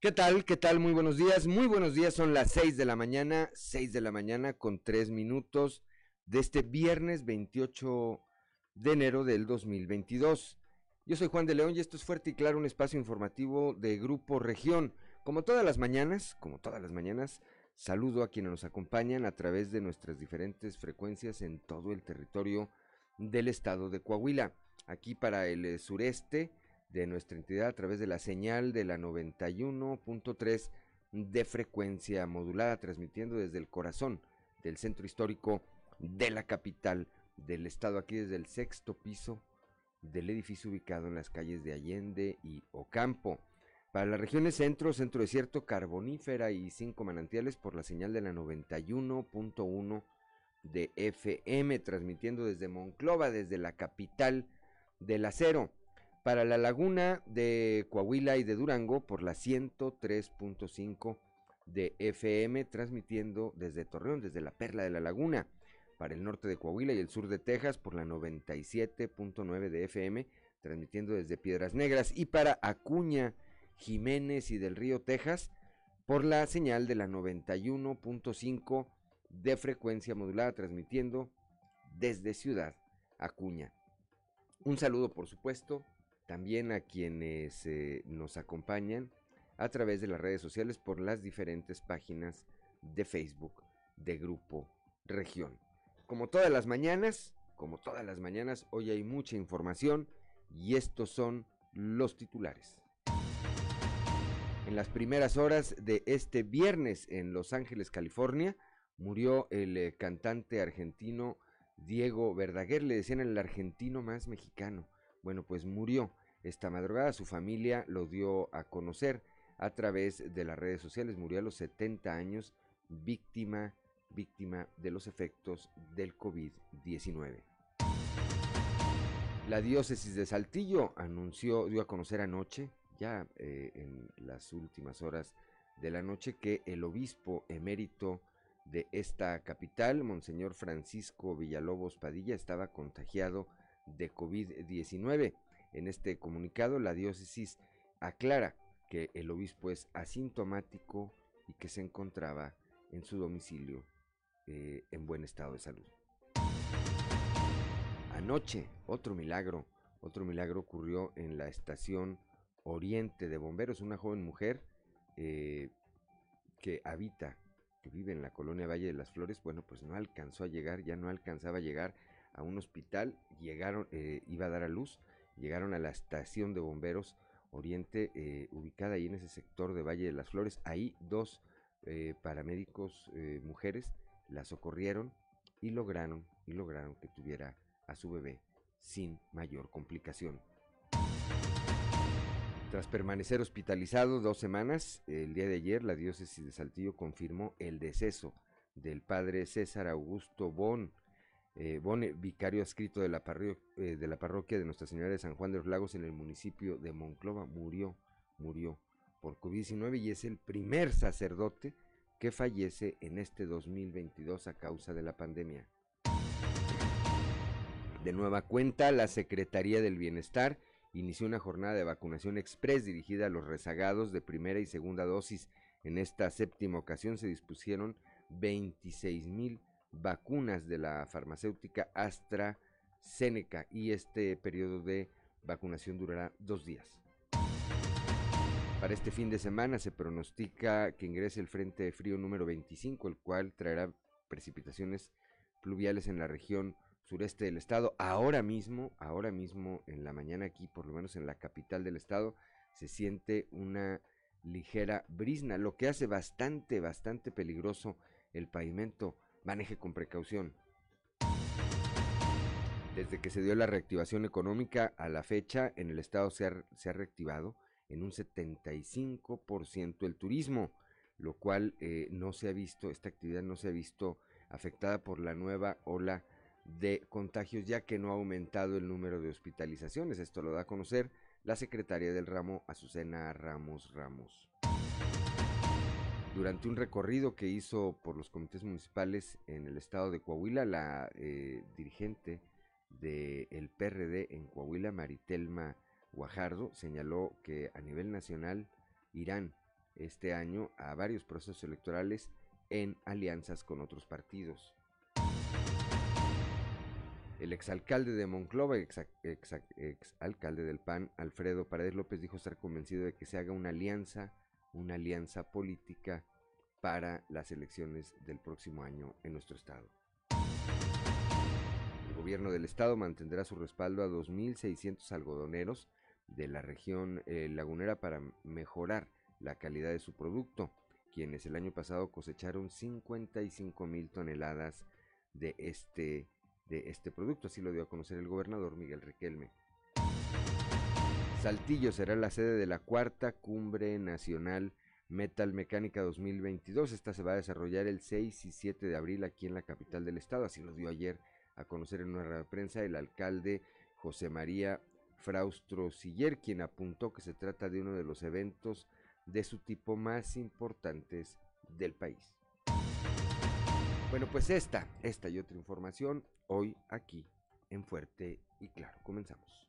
¿Qué tal? ¿Qué tal? Muy buenos días. Muy buenos días. Son las 6 de la mañana, 6 de la mañana con 3 minutos de este viernes 28 de enero del 2022. Yo soy Juan de León y esto es Fuerte y Claro, un espacio informativo de Grupo Región. Como todas las mañanas, como todas las mañanas, saludo a quienes nos acompañan a través de nuestras diferentes frecuencias en todo el territorio del estado de Coahuila. Aquí para el eh, sureste de nuestra entidad a través de la señal de la 91.3 de frecuencia modulada, transmitiendo desde el corazón del centro histórico de la capital del estado, aquí desde el sexto piso del edificio ubicado en las calles de Allende y Ocampo. Para las regiones centro, centro desierto, carbonífera y cinco manantiales por la señal de la 91.1 de FM, transmitiendo desde Monclova, desde la capital del acero. Para la laguna de Coahuila y de Durango por la 103.5 de FM, transmitiendo desde Torreón, desde la Perla de la Laguna. Para el norte de Coahuila y el sur de Texas por la 97.9 de FM, transmitiendo desde Piedras Negras. Y para Acuña, Jiménez y del Río, Texas, por la señal de la 91.5 de frecuencia modulada, transmitiendo desde Ciudad Acuña. Un saludo, por supuesto, también a quienes eh, nos acompañan a través de las redes sociales por las diferentes páginas de Facebook de Grupo Región. Como todas las mañanas, como todas las mañanas, hoy hay mucha información y estos son los titulares. En las primeras horas de este viernes en Los Ángeles, California, murió el eh, cantante argentino Diego Verdaguer, le decían el argentino más mexicano. Bueno, pues murió esta madrugada, su familia lo dio a conocer a través de las redes sociales, murió a los 70 años, víctima, víctima de los efectos del COVID-19. La diócesis de Saltillo anunció, dio a conocer anoche, ya eh, en las últimas horas de la noche, que el obispo emérito de esta capital, Monseñor Francisco Villalobos Padilla, estaba contagiado de COVID-19. En este comunicado, la diócesis aclara que el obispo es asintomático y que se encontraba en su domicilio eh, en buen estado de salud. Anoche, otro milagro, otro milagro ocurrió en la estación Oriente de Bomberos. Una joven mujer eh, que habita que vive en la colonia Valle de las Flores, bueno, pues no alcanzó a llegar, ya no alcanzaba a llegar a un hospital, llegaron, eh, iba a dar a luz, llegaron a la estación de bomberos Oriente, eh, ubicada ahí en ese sector de Valle de las Flores, ahí dos eh, paramédicos mujeres la socorrieron y lograron, y lograron que tuviera a su bebé sin mayor complicación. Tras permanecer hospitalizado dos semanas, el día de ayer la diócesis de Saltillo confirmó el deceso del padre César Augusto Bon, eh, Bon, vicario adscrito de la, eh, de la parroquia de Nuestra Señora de San Juan de los Lagos en el municipio de Monclova. Murió, murió por COVID-19 y es el primer sacerdote que fallece en este 2022 a causa de la pandemia. De nueva cuenta, la Secretaría del Bienestar inició una jornada de vacunación express dirigida a los rezagados de primera y segunda dosis. En esta séptima ocasión se dispusieron 26 mil vacunas de la farmacéutica AstraZeneca y este periodo de vacunación durará dos días. Para este fin de semana se pronostica que ingrese el Frente Frío número 25, el cual traerá precipitaciones pluviales en la región sureste del estado. Ahora mismo, ahora mismo en la mañana aquí, por lo menos en la capital del estado, se siente una ligera brisna, lo que hace bastante, bastante peligroso el pavimento. Maneje con precaución. Desde que se dio la reactivación económica a la fecha, en el estado se ha, reactivado en un 75% el turismo, lo cual eh, no se ha visto, esta actividad no se ha visto afectada por la nueva ola de contagios ya que no ha aumentado el número de hospitalizaciones. Esto lo da a conocer la secretaria del ramo, Azucena Ramos Ramos. Durante un recorrido que hizo por los comités municipales en el estado de Coahuila, la eh, dirigente del PRD en Coahuila, Maritelma Guajardo, señaló que a nivel nacional irán este año a varios procesos electorales en alianzas con otros partidos. El exalcalde de Monclova, exalcalde del PAN, Alfredo Paredes López, dijo estar convencido de que se haga una alianza, una alianza política para las elecciones del próximo año en nuestro estado. El gobierno del estado mantendrá su respaldo a 2.600 algodoneros de la región eh, lagunera para mejorar la calidad de su producto, quienes el año pasado cosecharon 55 mil toneladas de este de este producto, así lo dio a conocer el gobernador Miguel Riquelme. Saltillo será la sede de la cuarta cumbre nacional Metal Mecánica 2022. Esta se va a desarrollar el 6 y 7 de abril aquí en la capital del estado, así lo dio ayer a conocer en una prensa el alcalde José María Fraustro Siller, quien apuntó que se trata de uno de los eventos de su tipo más importantes del país. Bueno, pues esta, esta y otra información hoy aquí en Fuerte y Claro. Comenzamos.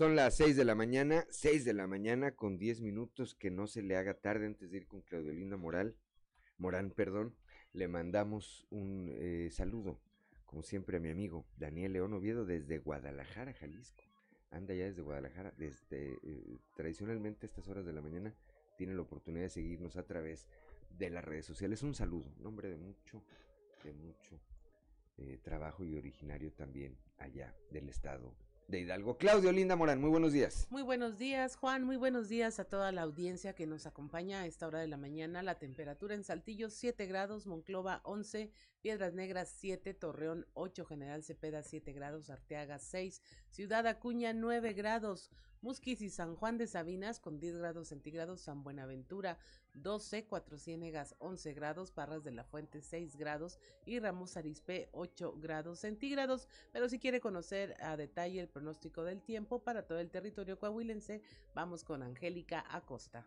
Son las 6 de la mañana, 6 de la mañana con 10 minutos, que no se le haga tarde antes de ir con Claudio Linda Moral, Morán, perdón. Le mandamos un eh, saludo, como siempre, a mi amigo Daniel León Oviedo desde Guadalajara, Jalisco anda ya desde Guadalajara, desde eh, tradicionalmente estas horas de la mañana tienen la oportunidad de seguirnos a través de las redes sociales. Un saludo, nombre de mucho, de mucho eh, trabajo y originario también allá del estado de Hidalgo. Claudio Linda Morán, muy buenos días. Muy buenos días, Juan. Muy buenos días a toda la audiencia que nos acompaña a esta hora de la mañana. La temperatura en Saltillo 7 grados, Monclova 11, Piedras Negras 7, Torreón 8, General Cepeda 7 grados, Arteaga 6, Ciudad Acuña 9 grados, Musquis y San Juan de Sabinas con 10 grados centígrados, San Buenaventura 12, Cuatro Ciénegas 11 grados, Parras de la Fuente 6 grados y Ramos Arispe 8 grados centígrados. Pero si quiere conocer a detalle el pronóstico del tiempo para todo el territorio coahuilense, vamos con Angélica Acosta.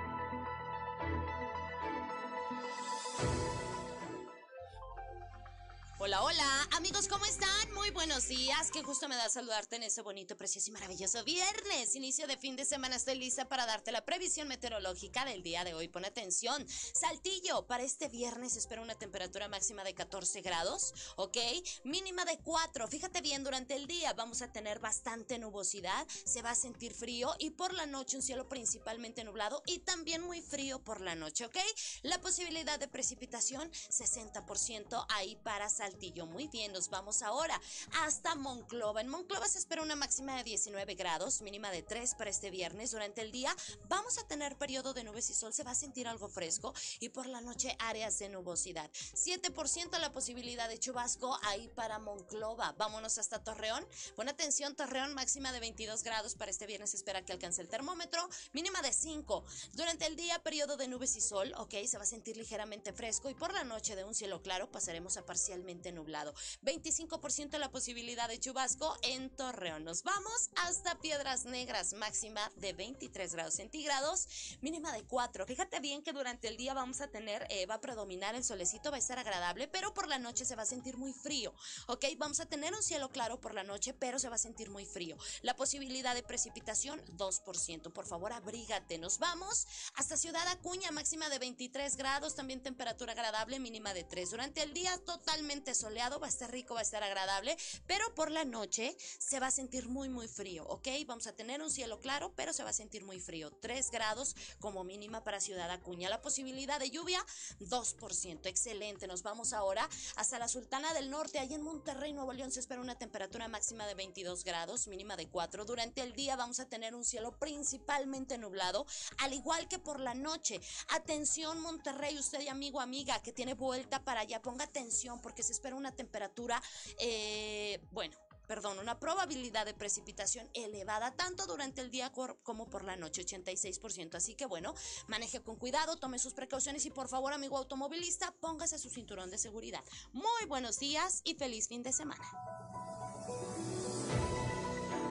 Hola, hola, amigos, ¿cómo están? Muy buenos días. Qué justo me da saludarte en ese bonito, precioso y maravilloso viernes. Inicio de fin de semana. Estoy lista para darte la previsión meteorológica del día de hoy. Pon atención. Saltillo, para este viernes espera una temperatura máxima de 14 grados, ¿ok? Mínima de 4. Fíjate bien, durante el día vamos a tener bastante nubosidad. Se va a sentir frío y por la noche un cielo principalmente nublado y también muy frío por la noche, ¿ok? La posibilidad de precipitación 60% ahí para Saltillo muy bien, nos vamos ahora hasta Monclova. En Monclova se espera una máxima de 19 grados, mínima de 3 para este viernes. Durante el día vamos a tener periodo de nubes y sol, se va a sentir algo fresco y por la noche áreas de nubosidad. 7% la posibilidad de chubasco ahí para Monclova. Vámonos hasta Torreón. Buena atención, Torreón máxima de 22 grados para este viernes. Se espera que alcance el termómetro, mínima de 5. Durante el día periodo de nubes y sol, ok, se va a sentir ligeramente fresco y por la noche de un cielo claro pasaremos a parcialmente nublado. 25% la posibilidad de chubasco en Torreón. Nos vamos hasta Piedras Negras, máxima de 23 grados centígrados, mínima de 4. Fíjate bien que durante el día vamos a tener, eh, va a predominar el solecito, va a estar agradable, pero por la noche se va a sentir muy frío. Ok, vamos a tener un cielo claro por la noche, pero se va a sentir muy frío. La posibilidad de precipitación, 2%. Por favor, abrígate. Nos vamos hasta Ciudad Acuña, máxima de 23 grados, también temperatura agradable, mínima de 3. Durante el día, totalmente parcialmente soleado, va a estar rico, va a estar agradable, pero por la noche se va a sentir muy, muy frío, ¿ok? Vamos a tener un cielo claro, pero se va a sentir muy frío. 3 grados como mínima para Ciudad Acuña. La posibilidad de lluvia, 2%. Excelente. Nos vamos ahora hasta la Sultana del Norte. Allí en Monterrey, Nuevo León, se espera una temperatura máxima de 22 grados, mínima de 4. Durante el día vamos a tener un cielo principalmente nublado, al igual que por la noche. Atención, Monterrey, usted y amigo, amiga, que tiene vuelta para allá, ponga atención porque se espera una temperatura, eh, bueno, perdón, una probabilidad de precipitación elevada tanto durante el día como por la noche, 86%. Así que bueno, maneje con cuidado, tome sus precauciones y por favor, amigo automovilista, póngase su cinturón de seguridad. Muy buenos días y feliz fin de semana.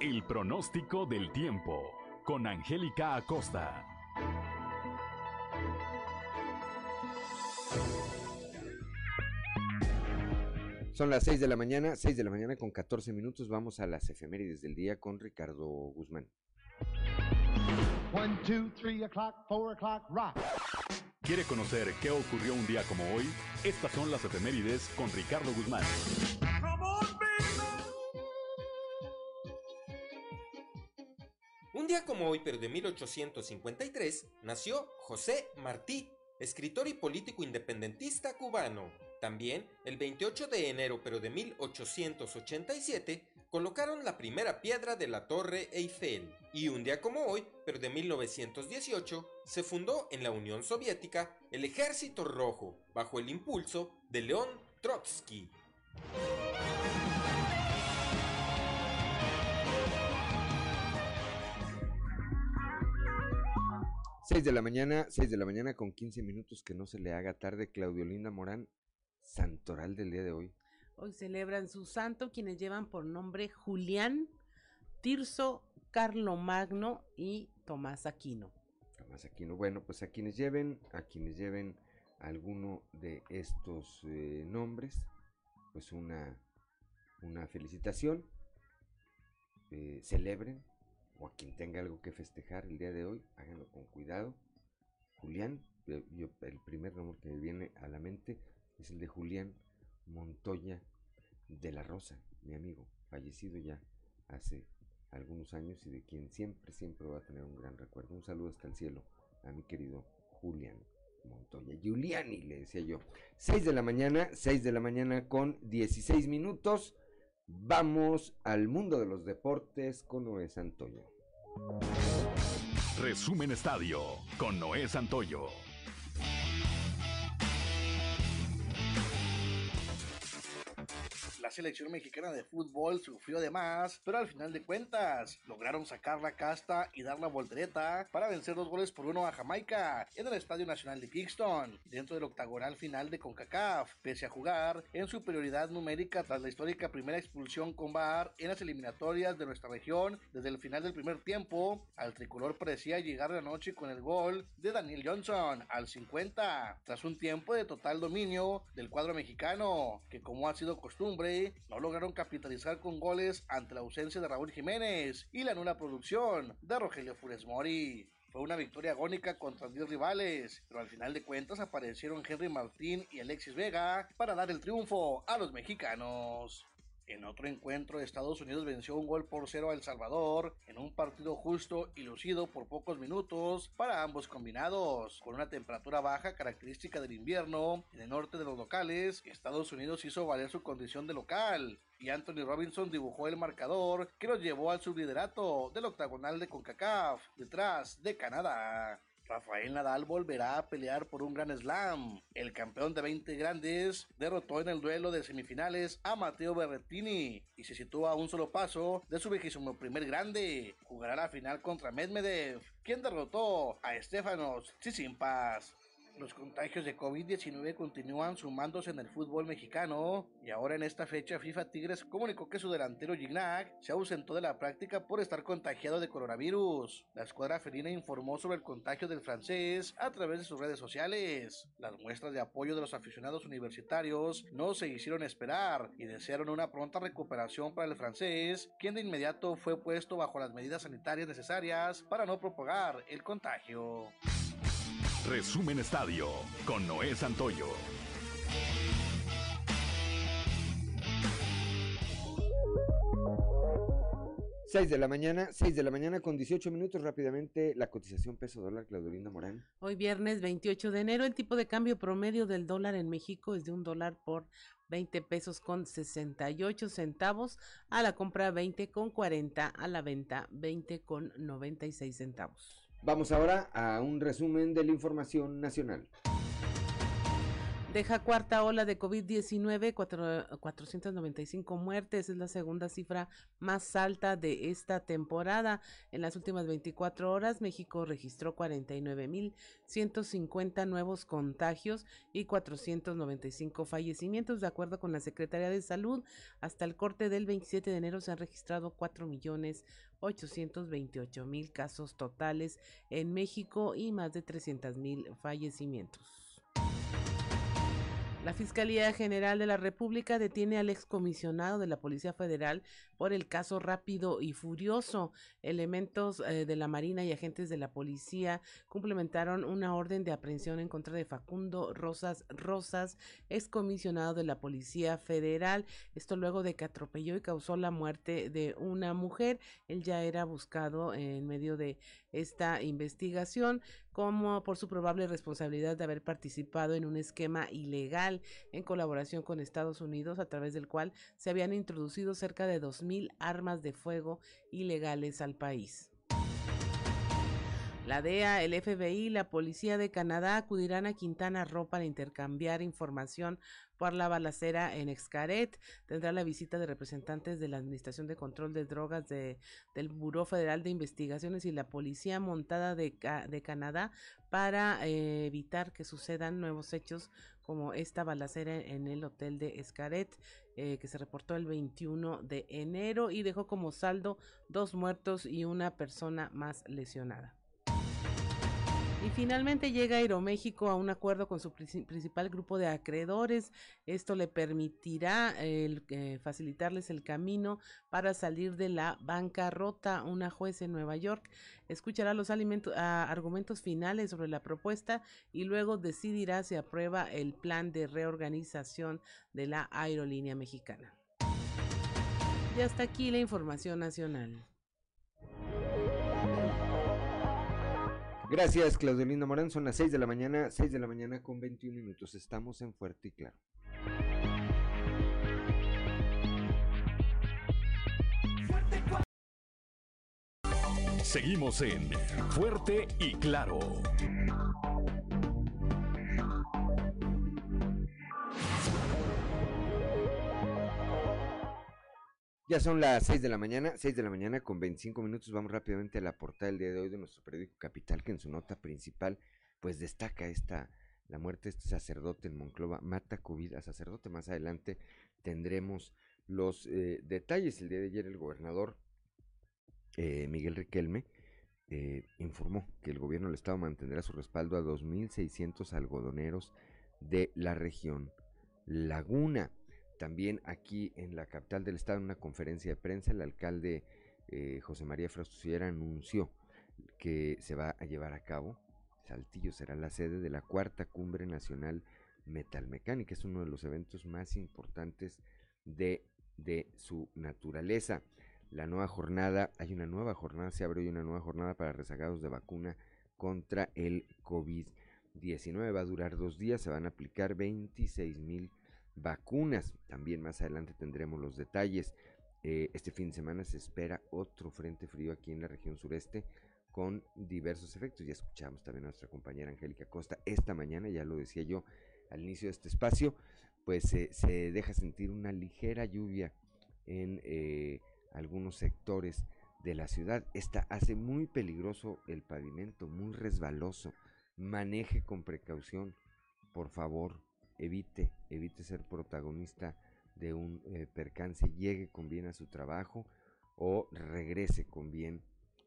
El pronóstico del tiempo con Angélica Acosta. Son las 6 de la mañana, 6 de la mañana con 14 minutos. Vamos a las efemérides del día con Ricardo Guzmán. 1, 2, 3 o'clock, 4 o'clock, rock. ¿Quiere conocer qué ocurrió un día como hoy? Estas son las efemérides con Ricardo Guzmán. Un día como hoy, pero de 1853, nació José Martí, escritor y político independentista cubano. También, el 28 de enero pero de 1887, colocaron la primera piedra de la Torre Eiffel. Y un día como hoy, pero de 1918, se fundó en la Unión Soviética el Ejército Rojo, bajo el impulso de León Trotsky. Seis de la mañana, 6 de la mañana con 15 minutos, que no se le haga tarde. Claudio Linda Morán, santoral del día de hoy. Hoy celebran su santo quienes llevan por nombre Julián, Tirso, Magno y Tomás Aquino. Tomás Aquino. Bueno, pues a quienes lleven, a quienes lleven alguno de estos eh, nombres, pues una, una felicitación. Eh, celebren, o a quien tenga algo que festejar el día de hoy, háganlo con cuidado. Julián, el primer nombre que me viene a la mente es el de Julián Montoya de la Rosa, mi amigo, fallecido ya hace algunos años y de quien siempre, siempre va a tener un gran recuerdo. Un saludo hasta el cielo a mi querido Julián Montoya. Giuliani, le decía yo. 6 de la mañana, 6 de la mañana con 16 minutos. Vamos al mundo de los deportes con Noé Santoyo. Resumen Estadio con Noé Santoyo. Selección mexicana de fútbol sufrió de más, pero al final de cuentas lograron sacar la casta y dar la voltereta para vencer dos goles por uno a Jamaica en el Estadio Nacional de Kingston, dentro del octagonal final de CONCACAF, pese a jugar en superioridad numérica tras la histórica primera expulsión con VAR en las eliminatorias de nuestra región desde el final del primer tiempo, al tricolor parecía llegar la noche con el gol de Daniel Johnson al 50, tras un tiempo de total dominio del cuadro mexicano, que como ha sido costumbre, no lograron capitalizar con goles ante la ausencia de Raúl Jiménez y la nula producción de Rogelio Funes Mori. Fue una victoria agónica contra 10 rivales, pero al final de cuentas aparecieron Henry Martín y Alexis Vega para dar el triunfo a los mexicanos. En otro encuentro, Estados Unidos venció un gol por cero a El Salvador en un partido justo y lucido por pocos minutos para ambos combinados. Con una temperatura baja característica del invierno en el norte de los locales, Estados Unidos hizo valer su condición de local y Anthony Robinson dibujó el marcador que los llevó al subliderato del octagonal de CONCACAF detrás de Canadá. Rafael Nadal volverá a pelear por un gran slam. El campeón de 20 grandes derrotó en el duelo de semifinales a Matteo Berrettini y se sitúa a un solo paso de su vigésimo primer grande. Jugará la final contra Medvedev, quien derrotó a Estefanos Tsitsipas. Los contagios de COVID-19 continúan sumándose en el fútbol mexicano y ahora en esta fecha FIFA Tigres comunicó que su delantero Gignac se ausentó de la práctica por estar contagiado de coronavirus. La escuadra felina informó sobre el contagio del francés a través de sus redes sociales. Las muestras de apoyo de los aficionados universitarios no se hicieron esperar y desearon una pronta recuperación para el francés, quien de inmediato fue puesto bajo las medidas sanitarias necesarias para no propagar el contagio. Resumen Estadio con Noé Santoyo. Seis de la mañana, seis de la mañana con 18 minutos rápidamente la cotización peso dólar Claudolinda Morán. Hoy viernes 28 de enero el tipo de cambio promedio del dólar en México es de un dólar por 20 pesos con 68 centavos a la compra 20 con 40 a la venta 20 con 96 centavos. Vamos ahora a un resumen de la información nacional. Deja cuarta ola de COVID-19, 495 muertes, es la segunda cifra más alta de esta temporada. En las últimas 24 horas, México registró 49.150 nuevos contagios y 495 fallecimientos. De acuerdo con la Secretaría de Salud, hasta el corte del 27 de enero se han registrado 4.828.000 casos totales en México y más de 300.000 fallecimientos. La Fiscalía General de la República detiene al excomisionado de la Policía Federal por el caso Rápido y Furioso. Elementos eh, de la Marina y agentes de la policía complementaron una orden de aprehensión en contra de Facundo Rosas Rosas, excomisionado de la Policía Federal. Esto luego de que atropelló y causó la muerte de una mujer. Él ya era buscado en medio de esta investigación como por su probable responsabilidad de haber participado en un esquema ilegal en colaboración con Estados Unidos a través del cual se habían introducido cerca de 2.000 armas de fuego ilegales al país. La DEA, el FBI y la Policía de Canadá acudirán a Quintana Roo para intercambiar información por la balacera en Excaret. Tendrá la visita de representantes de la Administración de Control de Drogas de, del Buró Federal de Investigaciones y la Policía Montada de, de Canadá para eh, evitar que sucedan nuevos hechos como esta balacera en el hotel de Escaret, eh, que se reportó el 21 de enero y dejó como saldo dos muertos y una persona más lesionada. Y finalmente llega Aeroméxico a un acuerdo con su principal grupo de acreedores. Esto le permitirá eh, facilitarles el camino para salir de la bancarrota. Una juez en Nueva York escuchará los argumentos finales sobre la propuesta y luego decidirá si aprueba el plan de reorganización de la aerolínea mexicana. Y hasta aquí la información nacional. Gracias, Claudelina Morán. Son las 6 de la mañana, 6 de la mañana con 21 minutos. Estamos en Fuerte y Claro. Seguimos en Fuerte y Claro. Ya son las 6 de la mañana, 6 de la mañana con 25 minutos. Vamos rápidamente a la portada del día de hoy de nuestro periódico Capital, que en su nota principal, pues destaca esta, la muerte de este sacerdote en Monclova, mata COVID a sacerdote. Más adelante tendremos los eh, detalles. El día de ayer el gobernador eh, Miguel Riquelme eh, informó que el gobierno del estado mantendrá su respaldo a 2.600 algodoneros de la región Laguna. También aquí en la capital del estado, en una conferencia de prensa, el alcalde eh, José María Frastusillera anunció que se va a llevar a cabo, Saltillo será la sede de la cuarta cumbre nacional metalmecánica, es uno de los eventos más importantes de, de su naturaleza. La nueva jornada, hay una nueva jornada, se abre hoy una nueva jornada para rezagados de vacuna contra el COVID-19. Va a durar dos días, se van a aplicar 26 mil vacunas. También más adelante tendremos los detalles. Eh, este fin de semana se espera otro frente frío aquí en la región sureste con diversos efectos. Ya escuchamos también a nuestra compañera Angélica Costa esta mañana, ya lo decía yo al inicio de este espacio, pues se deja sentir una ligera lluvia en eh, algunos sectores de la ciudad. Esta hace muy peligroso el pavimento, muy resbaloso. Maneje con precaución, por favor evite, evite ser protagonista de un eh, percance, llegue con bien a su trabajo o regrese con bien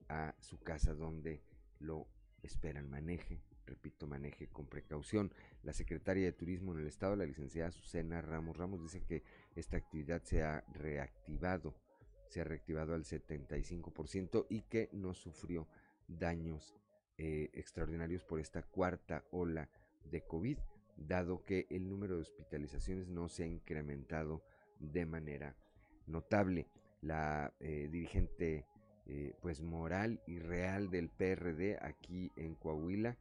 a su casa donde lo esperan. Maneje, repito, maneje con precaución. La secretaria de Turismo en el Estado, la licenciada Susana Ramos Ramos, dice que esta actividad se ha reactivado, se ha reactivado al 75% y que no sufrió daños eh, extraordinarios por esta cuarta ola de COVID dado que el número de hospitalizaciones no se ha incrementado de manera notable. La eh, dirigente eh, pues moral y real del PRD aquí en Coahuila,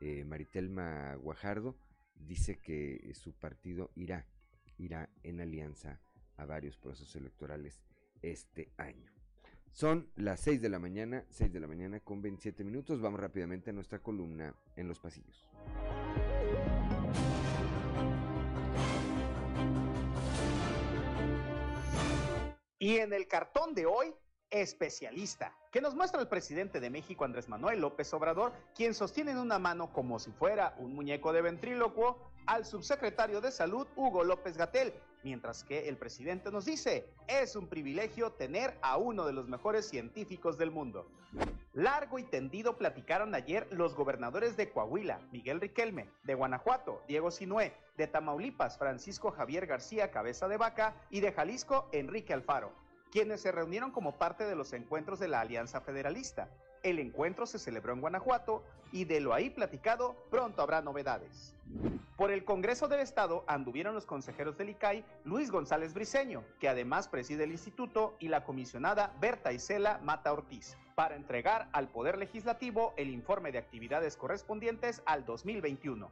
eh, Maritelma Guajardo, dice que su partido irá, irá en alianza a varios procesos electorales este año. Son las 6 de la mañana, 6 de la mañana con 27 minutos. Vamos rápidamente a nuestra columna en los pasillos. Y en el cartón de hoy, especialista, que nos muestra el presidente de México, Andrés Manuel López Obrador, quien sostiene en una mano como si fuera un muñeco de ventrílocuo al subsecretario de Salud, Hugo López Gatel, mientras que el presidente nos dice, es un privilegio tener a uno de los mejores científicos del mundo. Largo y tendido platicaron ayer los gobernadores de Coahuila, Miguel Riquelme, de Guanajuato, Diego Sinué, de Tamaulipas, Francisco Javier García Cabeza de Vaca y de Jalisco, Enrique Alfaro quienes se reunieron como parte de los encuentros de la Alianza Federalista. El encuentro se celebró en Guanajuato y de lo ahí platicado pronto habrá novedades. Por el Congreso del Estado anduvieron los consejeros del ICAI Luis González Briceño, que además preside el instituto, y la comisionada Berta Isela Mata Ortiz, para entregar al Poder Legislativo el informe de actividades correspondientes al 2021.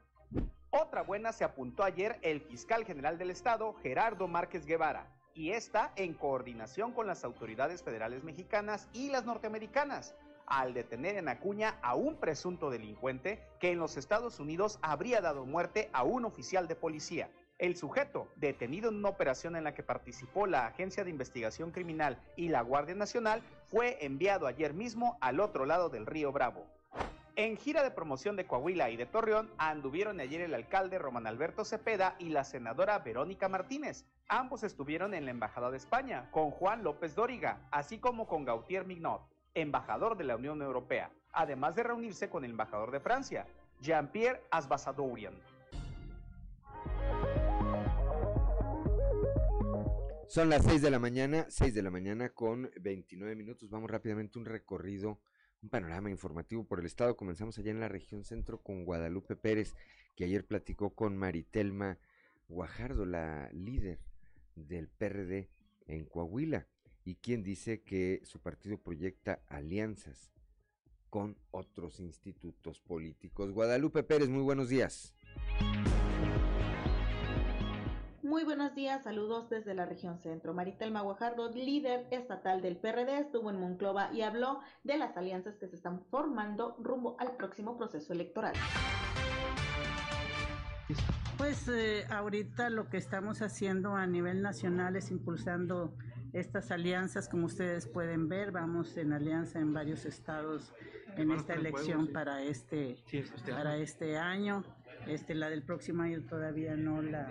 Otra buena se apuntó ayer el fiscal general del Estado, Gerardo Márquez Guevara, y esta en coordinación con las autoridades federales mexicanas y las norteamericanas, al detener en Acuña a un presunto delincuente que en los Estados Unidos habría dado muerte a un oficial de policía. El sujeto, detenido en una operación en la que participó la Agencia de Investigación Criminal y la Guardia Nacional, fue enviado ayer mismo al otro lado del río Bravo. En gira de promoción de Coahuila y de Torreón anduvieron ayer el alcalde Román Alberto Cepeda y la senadora Verónica Martínez. Ambos estuvieron en la Embajada de España con Juan López Dóriga, así como con Gautier Mignot, embajador de la Unión Europea, además de reunirse con el embajador de Francia, Jean-Pierre Asbasadourian. Son las 6 de la mañana, 6 de la mañana con 29 minutos. Vamos rápidamente un recorrido un panorama informativo por el estado. Comenzamos allá en la región centro con Guadalupe Pérez, que ayer platicó con Maritelma Guajardo, la líder del PRD en Coahuila, y quien dice que su partido proyecta alianzas con otros institutos políticos. Guadalupe Pérez, muy buenos días. Muy buenos días, saludos desde la región centro. Maritel Guajardo, líder estatal del PRD, estuvo en Monclova y habló de las alianzas que se están formando rumbo al próximo proceso electoral. Pues eh, ahorita lo que estamos haciendo a nivel nacional es impulsando estas alianzas, como ustedes pueden ver, vamos en alianza en varios estados en esta elección para este, este para este año. Este, la del próximo año todavía no la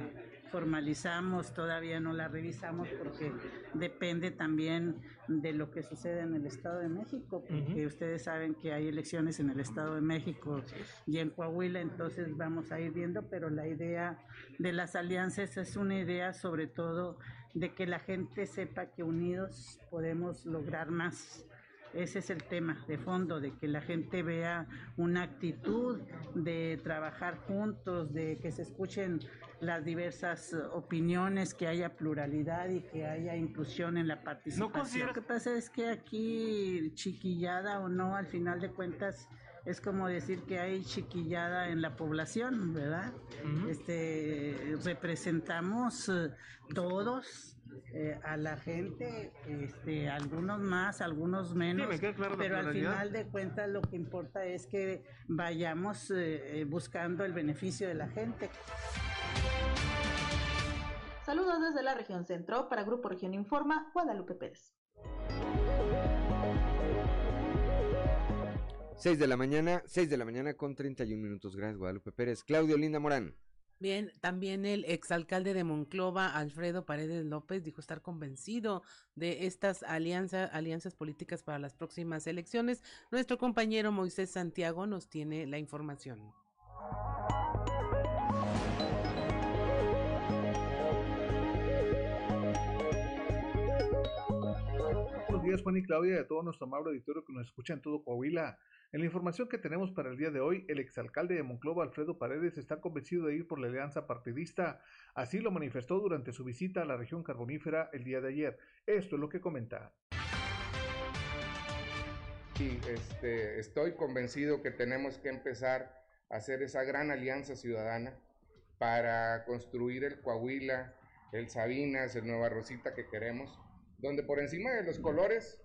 formalizamos, todavía no la revisamos porque depende también de lo que sucede en el Estado de México, porque ustedes saben que hay elecciones en el Estado de México y en Coahuila, entonces vamos a ir viendo, pero la idea de las alianzas es una idea sobre todo de que la gente sepa que unidos podemos lograr más. Ese es el tema de fondo, de que la gente vea una actitud de trabajar juntos, de que se escuchen las diversas opiniones, que haya pluralidad y que haya inclusión en la participación. Lo que pasa es que aquí, chiquillada o no, al final de cuentas, es como decir que hay chiquillada en la población, ¿verdad? Este representamos eh, todos eh, a la gente, este, algunos más, algunos menos, pero al final de cuentas lo que importa es que vayamos eh, eh, buscando el beneficio de la gente. Saludos desde la región centro para Grupo Región Informa, Guadalupe Pérez. 6 de la mañana, 6 de la mañana con 31 minutos. Gracias, Guadalupe Pérez. Claudio Linda Morán. Bien, también el exalcalde de Monclova, Alfredo Paredes López, dijo estar convencido de estas alianzas, alianzas políticas para las próximas elecciones. Nuestro compañero Moisés Santiago nos tiene la información. Días, Juan y Claudia, y a todo nuestro amable auditorio que nos escucha en todo Coahuila. En la información que tenemos para el día de hoy, el exalcalde de Monclova, Alfredo Paredes, está convencido de ir por la alianza partidista. Así lo manifestó durante su visita a la región carbonífera el día de ayer. Esto es lo que comenta. y este, estoy convencido que tenemos que empezar a hacer esa gran alianza ciudadana para construir el Coahuila, el Sabinas, el Nueva Rosita que queremos, donde por encima de los colores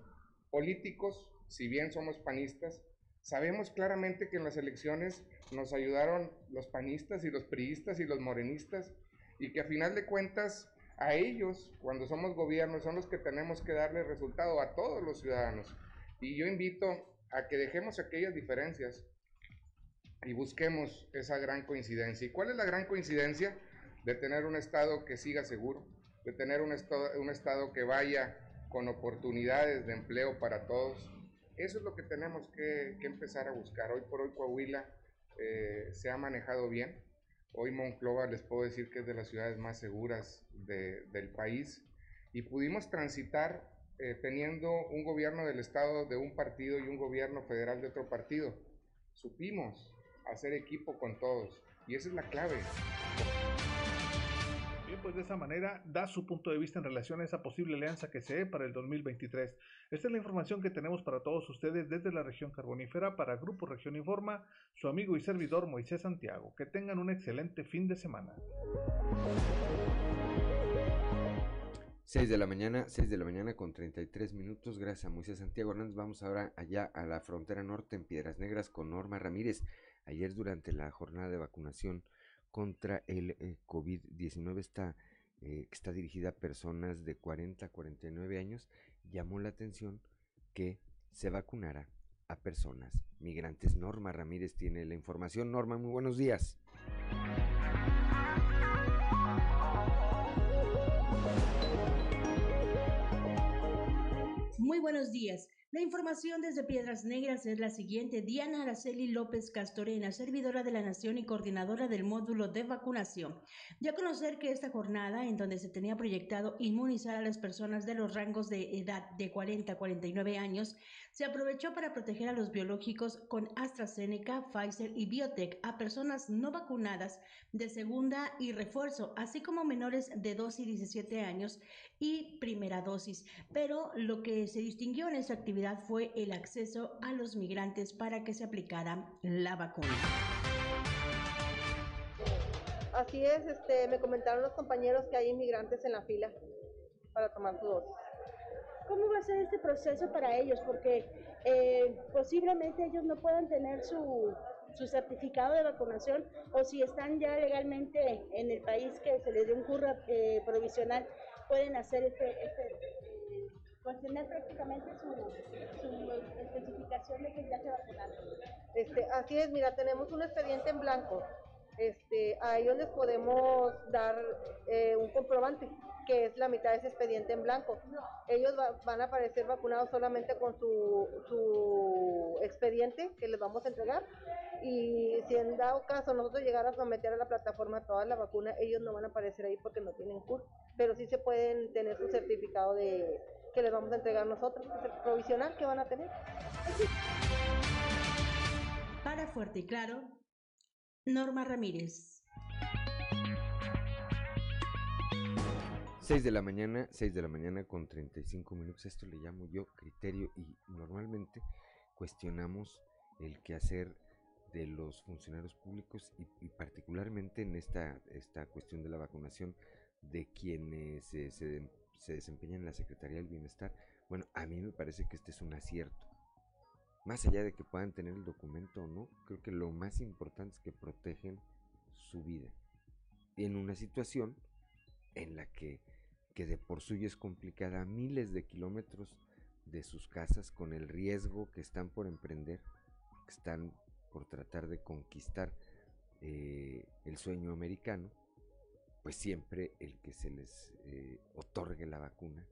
políticos, si bien somos panistas, sabemos claramente que en las elecciones nos ayudaron los panistas y los priistas y los morenistas y que a final de cuentas a ellos, cuando somos gobierno, son los que tenemos que darle resultado a todos los ciudadanos. Y yo invito a que dejemos aquellas diferencias y busquemos esa gran coincidencia. ¿Y cuál es la gran coincidencia? De tener un Estado que siga seguro, de tener un Estado, un estado que vaya con oportunidades de empleo para todos. Eso es lo que tenemos que, empezar a buscar. Hoy por hoy Coahuila eh, se ha manejado bien. Hoy Monclova les puedo decir que es de las ciudades más seguras del país y pudimos transitar eh, teniendo un gobierno del Estado de un partido y un gobierno federal de otro partido. Supimos hacer equipo con todos y esa es la clave. Bien, pues de esa manera da su punto de vista en relación a esa posible alianza que se ve para el 2023. Esta es la información que tenemos para todos ustedes desde la región carbonífera para Grupo Región Informa, su amigo y servidor Moisés Santiago. Que tengan un excelente fin de semana. 6 de la mañana, 6 de la mañana con 33 minutos. Gracias a Moisés Santiago Hernández. Vamos ahora allá a la frontera norte en Piedras Negras con Norma Ramírez. Ayer durante la jornada de vacunación contra el eh, COVID-19 está, eh, está dirigida a personas de 40 a 49 años, llamó la atención que se vacunara a personas migrantes. Norma Ramírez tiene la información. Norma, muy buenos días. Muy buenos días. La información desde Piedras Negras es la siguiente. Diana Araceli López Castorena, servidora de la Nación y coordinadora del módulo de vacunación, dio a conocer que esta jornada, en donde se tenía proyectado inmunizar a las personas de los rangos de edad de 40 a 49 años, se aprovechó para proteger a los biológicos con AstraZeneca, Pfizer y Biotech a personas no vacunadas de segunda y refuerzo, así como menores de 2 y 17 años y primera dosis. Pero lo que se distinguió en esta actividad fue el acceso a los migrantes para que se aplicara la vacuna. Así es, este, me comentaron los compañeros que hay inmigrantes en la fila para tomar su dosis. ¿Cómo va a ser este proceso para ellos? Porque eh, posiblemente ellos no puedan tener su, su certificado de vacunación o si están ya legalmente en el país que se les dé un curra eh, provisional, pueden hacer este, este pues tener prácticamente su, especificación de que ya se vacunaron. Este, así es, mira, tenemos un expediente en blanco. Este, a ellos les podemos dar un comprobante que es la mitad de ese expediente en blanco. Ellos van a aparecer vacunados solamente con su, expediente que les vamos a entregar y si en dado caso nosotros llegar a someter a la plataforma toda la vacuna, ellos no van a aparecer ahí porque no tienen CUR, pero sí se pueden tener su certificado de que les vamos a entregar nosotros, el provisional que van a tener. Para Fuerte y Claro, Norma Ramírez. 6 de la mañana, 6 de la mañana con 35 minutos. Esto le llamo yo criterio y normalmente cuestionamos el quehacer de los funcionarios públicos y, particularmente en esta, esta cuestión de la vacunación de quienes se, se, desempeñan en la Secretaría del Bienestar. Bueno, a mí me parece que este es un acierto. Más allá de que puedan tener el documento o no, creo que lo más importante es que protegen su vida. En una situación en la que que de por suyo es complicada, miles de kilómetros de sus casas con el riesgo que están por emprender, que están por tratar de conquistar eh, el sueño americano, pues siempre el que se les eh, otorgue la vacuna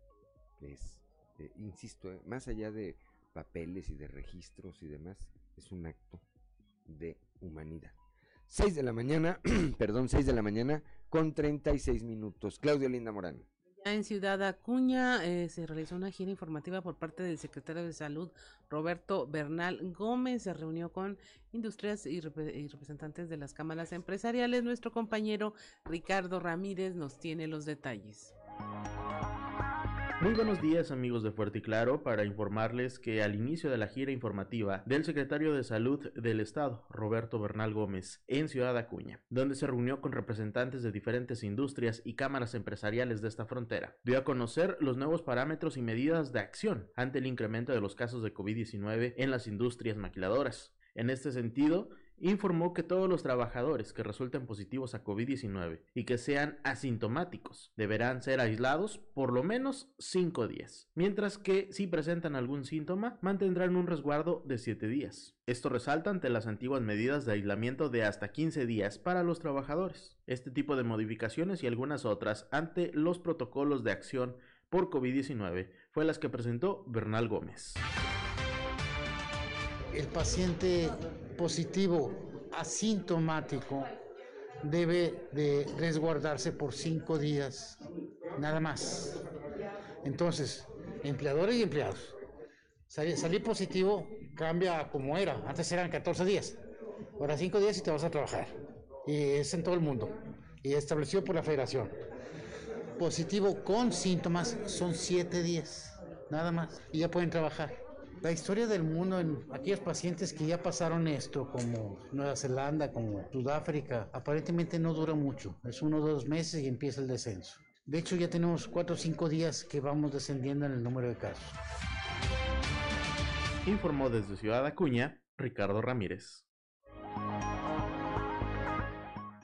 es, eh, insisto, más allá de papeles y de registros y demás, es un acto de humanidad. 6 de la mañana, perdón, 6 de la mañana con 36 minutos. Claudio Linda Morán. En Ciudad Acuña eh, se realizó una gira informativa por parte del secretario de Salud, Roberto Bernal Gómez. Se reunió con industrias y, representantes de las cámaras empresariales. Nuestro compañero Ricardo Ramírez nos tiene los detalles. Muy buenos días amigos de Fuerte y Claro para informarles que al inicio de la gira informativa del secretario de Salud del Estado, Roberto Bernal Gómez, en Ciudad Acuña, donde se reunió con representantes de diferentes industrias y cámaras empresariales de esta frontera, dio a conocer los nuevos parámetros y medidas de acción ante el incremento de los casos de COVID-19 en las industrias maquiladoras. En este sentido, informó que todos los trabajadores que resulten positivos a COVID-19 y que sean asintomáticos deberán ser aislados por lo menos 5 días, mientras que si presentan algún síntoma mantendrán un resguardo de 7 días. Esto resalta ante las antiguas medidas de aislamiento de hasta 15 días para los trabajadores. Este tipo de modificaciones y algunas otras ante los protocolos de acción por COVID-19 fue las que presentó Bernal Gómez. El paciente positivo asintomático debe de resguardarse por cinco días, nada más. Entonces, empleadores y empleados. Salir, positivo cambia como era. Antes eran 14 días. Ahora cinco días y te vas a trabajar. Y es en todo el mundo. Y establecido por la federación. Positivo con síntomas son siete días. Nada más. Y ya pueden trabajar la historia del mundo en aquellos pacientes que ya pasaron esto, como Nueva Zelanda, como Sudáfrica, aparentemente no dura mucho. Es uno o dos meses y empieza el descenso. De hecho, ya tenemos cuatro o cinco días que vamos descendiendo en el número de casos. Informó desde Ciudad Acuña, Ricardo Ramírez.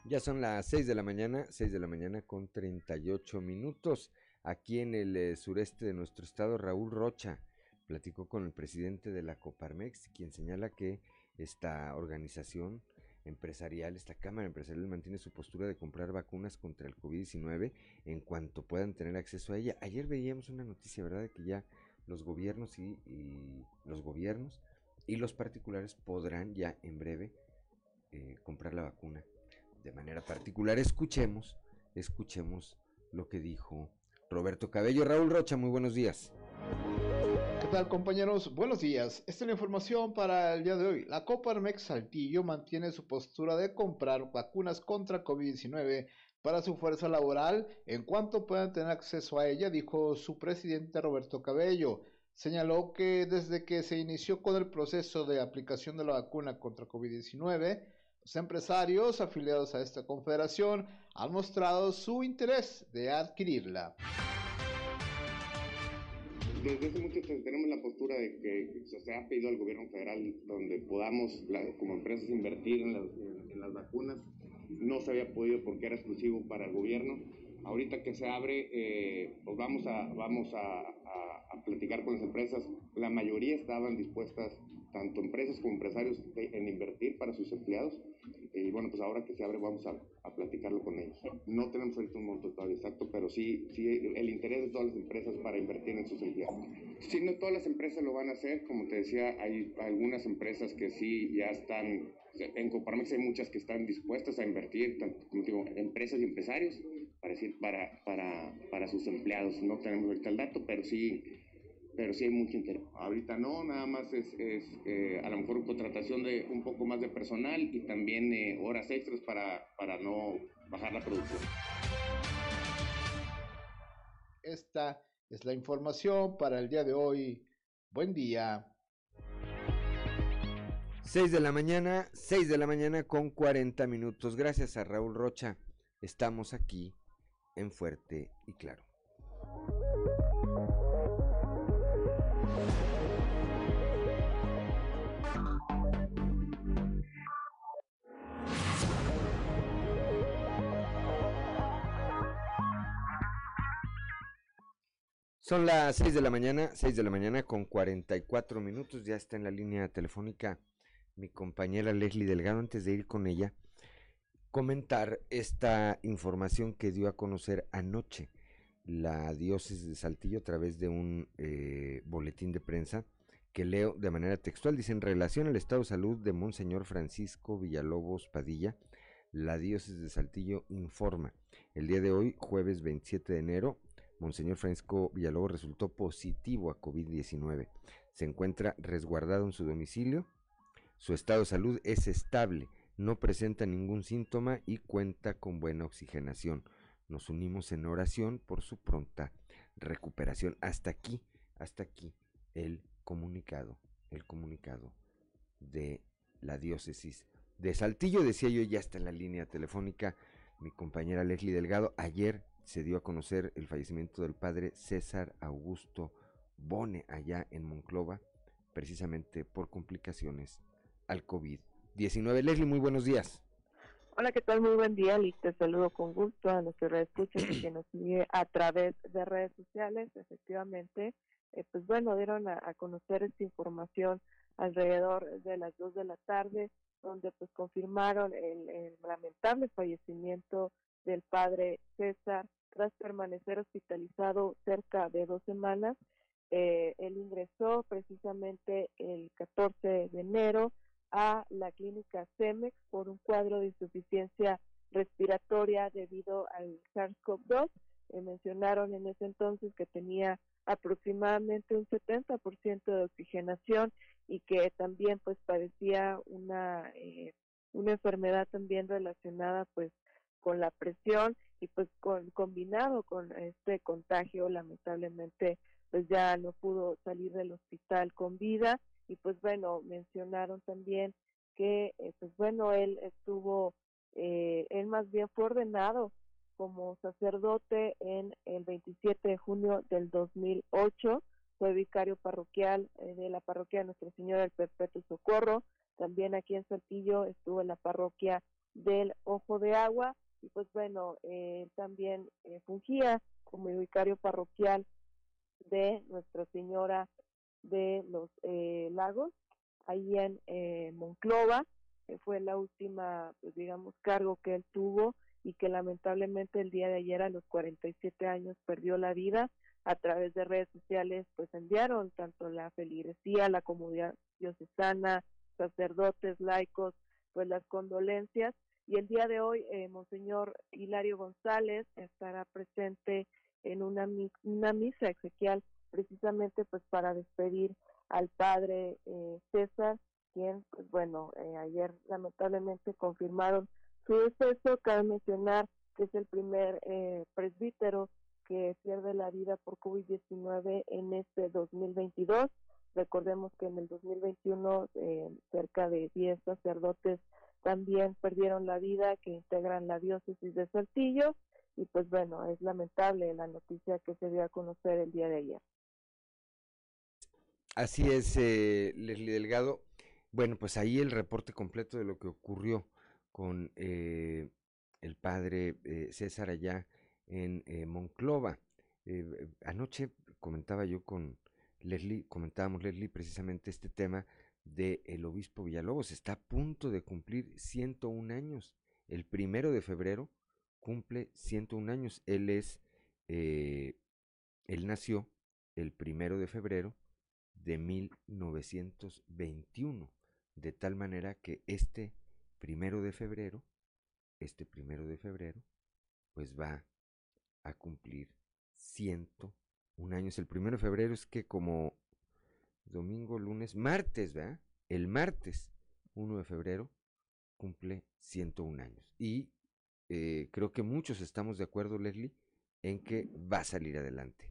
Ya son las 6 de la mañana, 6 de la mañana con 38 minutos. Aquí en el eh, sureste de nuestro estado, Raúl Rocha platicó con el presidente de la Coparmex, quien señala que esta organización empresarial, esta Cámara Empresarial mantiene su postura de comprar vacunas contra el COVID-19 en cuanto puedan tener acceso a ella. Ayer veíamos una noticia, ¿verdad?, de que ya los gobiernos y, los gobiernos y los particulares podrán ya en breve eh, comprar la vacuna de manera particular. Escuchemos, escuchemos lo que dijo Roberto Cabello. Raúl Rocha, muy buenos días. ¿Qué tal compañeros? Buenos días. Esta es la información para el día de hoy. La Coparmex Saltillo mantiene su postura de comprar vacunas contra COVID-19 para su fuerza laboral en cuanto puedan tener acceso a ella, dijo su presidente Roberto Cabello. Señaló que desde que se inició con el proceso de aplicación de la vacuna contra COVID-19, los empresarios afiliados a esta confederación han mostrado su interés de adquirirla desde hace mucho tenemos la postura de que se ha pedido al gobierno federal donde podamos como empresas invertir en las, vacunas. No se había podido porque era exclusivo para el gobierno. Ahorita que se abre, eh, pues vamos, a, vamos a, a, platicar con las empresas. La mayoría estaban dispuestas, tanto empresas como empresarios, en invertir para sus empleados. Y bueno, pues ahora que se abre vamos a, a, platicarlo con ellos. No tenemos ahorita un monto todavía exacto, pero sí, sí el interés de todas las empresas para invertir en sus empleados. Sí, no todas las empresas lo van a hacer, como te decía, hay algunas empresas que sí ya están, en Coparmex hay muchas que están dispuestas a invertir, tanto como digo, empresas y empresarios, para, decir, para, para, para sus empleados. No tenemos ahorita el dato, pero sí pero sí hay mucho interés. Ahorita no, nada más es, es eh, a lo mejor contratación de un poco más de personal y también eh, horas extras para, para no bajar la producción. Esta es la información para el día de hoy. Buen día. 6 de la mañana, 6 de la mañana con 40 minutos. Gracias a Raúl Rocha. Estamos aquí en Fuerte y Claro. Son las 6 de la mañana, 6 de la mañana con 44 minutos. Ya está en la línea telefónica mi compañera Leslie Delgado. Antes de ir con ella, comentar esta información que dio a conocer anoche la diócesis de Saltillo a través de un eh, boletín de prensa que leo de manera textual. Dice, en relación al estado de salud de Monseñor Francisco Villalobos Padilla, la diócesis de Saltillo informa. El día de hoy, jueves 27 de enero, Monseñor Francisco Villalobos resultó positivo a COVID-19. Se encuentra resguardado en su domicilio. Su estado de salud es estable, no presenta ningún síntoma y cuenta con buena oxigenación. Nos unimos en oración por su pronta recuperación. Hasta aquí, hasta aquí el comunicado, el comunicado de la diócesis de Saltillo. Decía yo, ya está en la línea telefónica mi compañera Leslie Delgado. Ayer se dio a conocer el fallecimiento del padre César Augusto Bone allá en Monclova, precisamente por complicaciones al COVID-19. Leslie, muy buenos días. Hola, ¿qué tal? Muy buen día, Liz. Te saludo con gusto a reescuchas y que nos sigue a través de redes sociales. Efectivamente, eh, pues bueno, dieron a, conocer esta información alrededor de las dos de la tarde, donde pues confirmaron el, lamentable fallecimiento del padre César tras permanecer hospitalizado cerca de dos semanas. Eh, él ingresó precisamente el 14 de enero a la clínica CEMEX por un cuadro de insuficiencia respiratoria debido al SARS-CoV-2. Eh, mencionaron en ese entonces que tenía aproximadamente un 70% de oxigenación y que también pues padecía una eh, una enfermedad también relacionada pues con la presión y pues con combinado con este contagio lamentablemente pues ya no pudo salir del hospital con vida. Y pues bueno, mencionaron también que eh, pues bueno, él estuvo, eh, él más bien fue ordenado como sacerdote en el 27 de junio del 2008, fue vicario parroquial eh, de la parroquia de Nuestra Señora del Perpetuo Socorro, también aquí en Saltillo estuvo en la parroquia del Ojo de Agua y pues bueno, él también fungía como vicario parroquial de Nuestra Señora de los eh, lagos, ahí en eh, Monclova, que fue la última, pues digamos, cargo que él tuvo y que lamentablemente el día de ayer a los 47 años perdió la vida. A través de redes sociales, pues enviaron tanto la feligresía, la comunidad diocesana, sacerdotes, laicos, pues las condolencias. Y el día de hoy, eh, Monseñor Hilario González estará presente en una, una misa exequial precisamente pues para despedir al padre eh, César, quien, pues bueno, eh, ayer lamentablemente confirmaron su deceso. Cabe mencionar que es el primer eh, presbítero que pierde la vida por COVID-19 en este 2022. Recordemos que en el 2021 cerca de 10 sacerdotes también perdieron la vida que integran la diócesis de Saltillo y pues bueno, es lamentable la noticia que se dio a conocer el día de ayer. Así es, eh, Leslie Delgado. Bueno, pues ahí el reporte completo de lo que ocurrió con eh, el padre eh, César allá en eh, Monclova. anoche comentaba yo con Leslie, comentábamos Leslie precisamente este tema del el obispo Villalobos. Está a punto de cumplir 101 años. El primero de febrero cumple 101 años. Él es, él nació el primero de febrero de 1921, de tal manera que este primero de febrero, este primero de febrero, pues va a cumplir 101 años. El primero de febrero es que como domingo, lunes, martes, ¿verdad? El martes 1 de febrero cumple 101 años. Y eh, creo que muchos estamos de acuerdo, Leslie, en que va a salir adelante.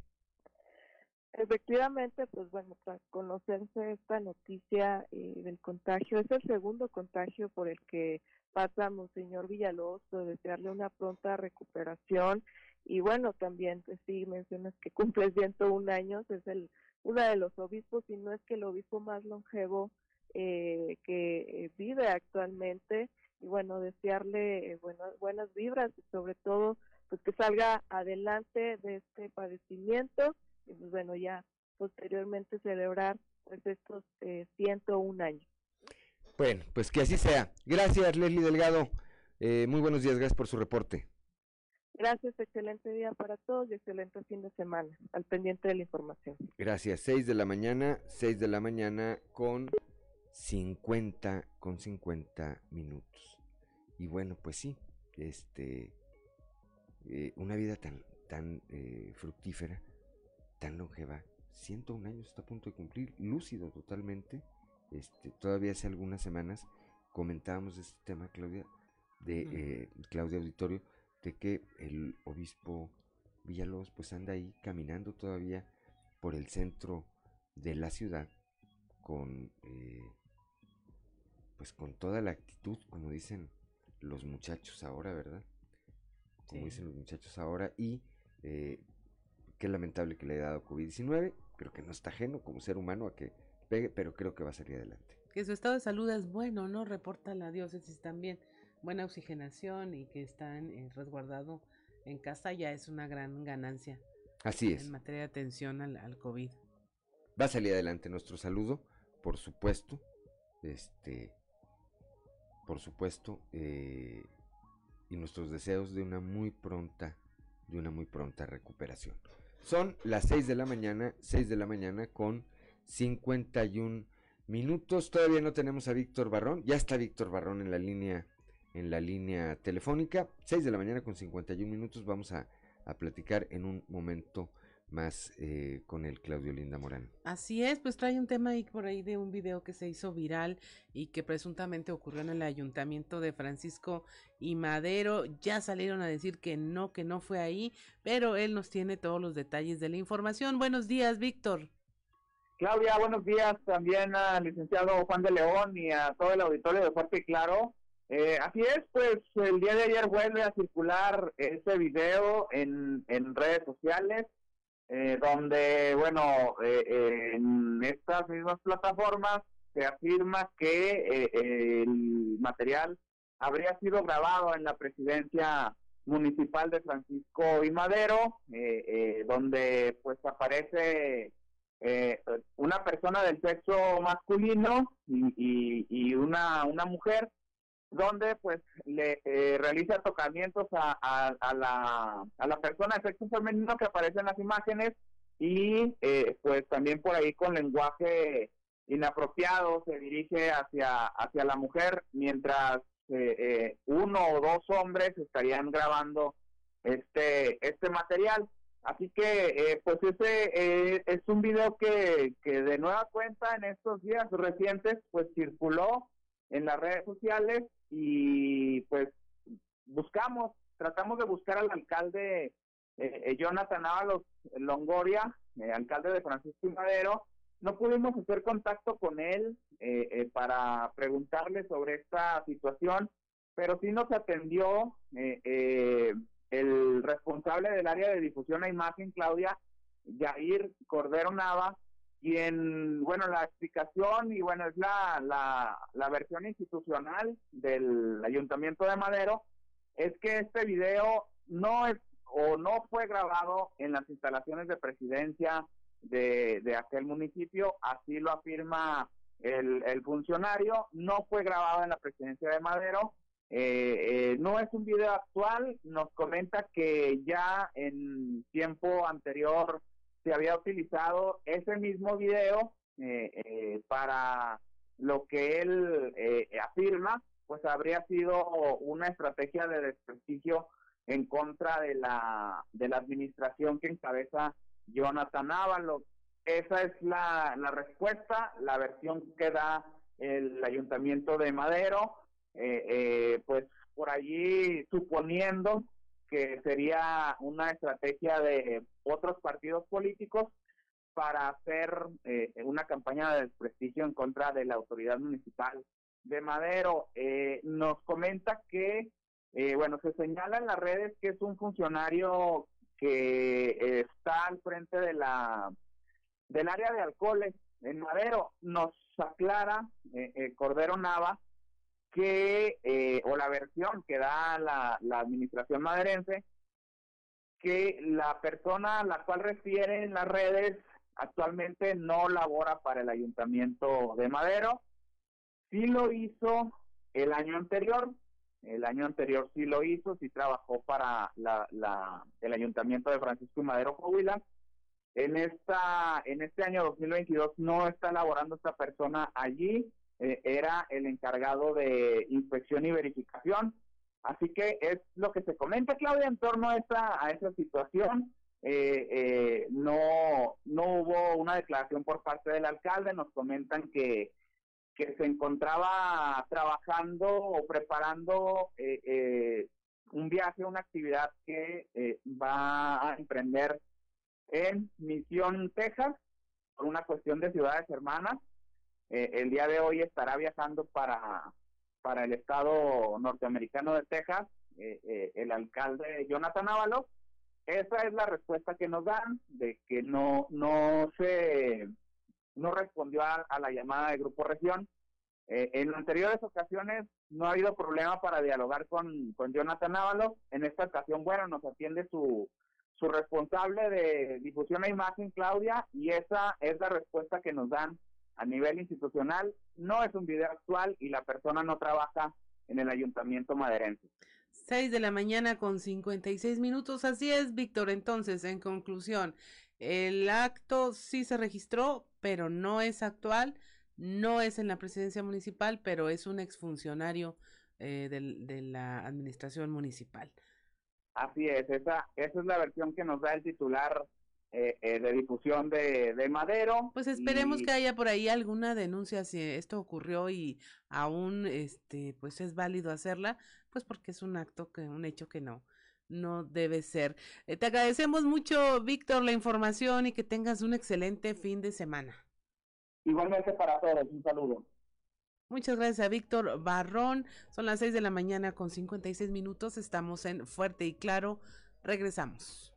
Efectivamente, pues bueno, para conocerse esta noticia eh, del contagio, es el segundo contagio por el que pasa Monseñor Villalobos, desearle una pronta recuperación y bueno, también pues sí mencionas que cumple 101 años, es el uno de los obispos, y no es que el obispo más longevo eh, que eh, vive actualmente y bueno, desearle buenas, buenas vibras y sobre todo pues que salga adelante de este padecimiento y pues bueno, ya posteriormente celebrar pues estos eh, 101 años. Bueno, pues que así sea. Gracias, Leslie Delgado. Eh, muy buenos días, gracias por su reporte. Gracias, excelente día para todos y excelente fin de semana. Al pendiente de la información. Gracias, 6 de la mañana, 6 de la mañana con 50, con 50 minutos. Y bueno, pues sí, este, eh, una vida tan, tan eh, fructífera tan longeva, 101 años, está a punto de cumplir, lúcido totalmente. Este, todavía hace algunas semanas comentábamos este tema, Claudia, de eh, Claudia Auditorio, de que el obispo Villalobos pues anda ahí caminando todavía por el centro de la ciudad con eh, pues con toda la actitud como dicen los muchachos ahora verdad como dicen los muchachos ahora y eh, qué lamentable que le haya dado COVID-19 creo que no está ajeno como ser humano a que pegue pero creo que va a salir adelante. Que su estado de salud es bueno no reporta la diócesis también buena oxigenación y que están eh, resguardado en casa ya es una gran ganancia. Así es. En materia de atención al, al COVID. Va a salir adelante nuestro saludo, por supuesto. Este, por supuesto, eh, y nuestros deseos de una muy pronta, de una muy pronta recuperación. Son las 6 de la mañana, 6 de la mañana con 51 minutos. Todavía no tenemos a Víctor Barrón. Ya está Víctor Barrón en la línea en la línea telefónica. 6 de la mañana con 51 minutos. Vamos a, a platicar en un momento más eh, con el Claudio Linda Morán. Así es, pues trae un tema ahí por ahí de un video que se hizo viral y que presuntamente ocurrió en el ayuntamiento de Francisco y Madero. Ya salieron a decir que no, que no fue ahí, pero él nos tiene todos los detalles de la información. Buenos días, Víctor. Claudia, buenos días también al licenciado Juan de León y a todo el auditorio de Fuerte y Claro. Eh, así es, pues el día de ayer vuelve a circular ese video en, en redes sociales, eh, donde, bueno, eh, en estas mismas plataformas se afirma que el material habría sido grabado en la presidencia municipal de Francisco y Madero, donde pues aparece una persona del sexo masculino y, y una, una mujer donde pues le eh, realiza tocamientos a, a, la, a la persona de sexo femenino que aparece en las imágenes y eh, pues también por ahí con lenguaje inapropiado se dirige hacia, hacia la mujer mientras eh, uno o dos hombres estarían grabando este, este material. Así que pues ese es un video que, que de nueva cuenta en estos días recientes pues circuló en las redes sociales y pues buscamos, tratamos de buscar al alcalde eh, eh Jonathan Ábalos Longoria, eh, alcalde de Francisco y Madero, no pudimos hacer contacto con él eh, para preguntarle sobre esta situación, pero sí nos atendió el responsable del área de difusión e imagen, Claudia, Jair Cordero Nava, y en, bueno, la explicación y bueno, es la, la, versión institucional del Ayuntamiento de Madero, es que este video no es o no fue grabado en las instalaciones de presidencia de, de aquel municipio, así lo afirma el, el funcionario, no fue grabado en la presidencia de Madero, eh, eh, no es un video actual, nos comenta que ya en tiempo anterior se había utilizado ese mismo video eh, eh, para lo que él eh, afirma, pues habría sido una estrategia de desprestigio en contra de la, de la administración que encabeza Jonathan Ábalos. Esa es la, la respuesta, la versión que da el ayuntamiento de Madero, pues por allí suponiendo que sería una estrategia de otros partidos políticos para hacer eh, una campaña de desprestigio en contra de la autoridad municipal de Madero. Eh, nos comenta que, eh, bueno, se señala en las redes que es un funcionario que está al frente de la del área de alcoholes en Madero. Nos aclara Cordero Nava que, eh, o la versión que da la, la administración maderense, que la persona a la cual refiere en las redes actualmente no labora para el ayuntamiento de Madero, sí lo hizo el año anterior, el año anterior sí lo hizo, sí trabajó para la, el ayuntamiento de Francisco y Madero Coahuila. En esta en este año 2022 no está laborando esta persona allí, eh, era el encargado de inspección y verificación. Así que es lo que se comenta, Claudia, en torno a esa, a situación. Eh, eh, no, no hubo una declaración por parte del alcalde, nos comentan que, que se encontraba trabajando o preparando un viaje, una actividad que eh, va a emprender en Misión, Texas, por una cuestión de ciudades hermanas. Eh, el día de hoy estará viajando para, para el estado norteamericano de Texas eh, el alcalde Jonathan Ábalos. Esa es la respuesta que nos dan de que no, no se no respondió a, la llamada de Grupo Región. Eh, en anteriores ocasiones no ha habido problema para dialogar con, con Jonathan Ábalos. En esta ocasión, bueno, nos atiende su, su responsable de difusión e imagen, Claudia, y esa es la respuesta que nos dan a nivel institucional. No es un video actual y la persona no trabaja en el ayuntamiento maderense. 6 de la mañana con 56 minutos. Así es, Víctor. Entonces, en conclusión, el acto sí se registró, pero no es actual, no es en la presidencia municipal, pero es un exfuncionario eh, de la administración municipal. Así es, esa, esa es la versión que nos da el titular eh, eh, de difusión de, de, Madero. Pues esperemos que haya por ahí alguna denuncia si esto ocurrió y aún este pues es válido hacerla, pues porque es un acto que un hecho que no no debe ser. Eh, te agradecemos mucho, Víctor, la información y que tengas un excelente fin de semana. Igualmente para todos, un saludo. Muchas gracias a Víctor Barrón. Son las seis de la mañana con 56 minutos. Estamos en Fuerte y Claro. Regresamos.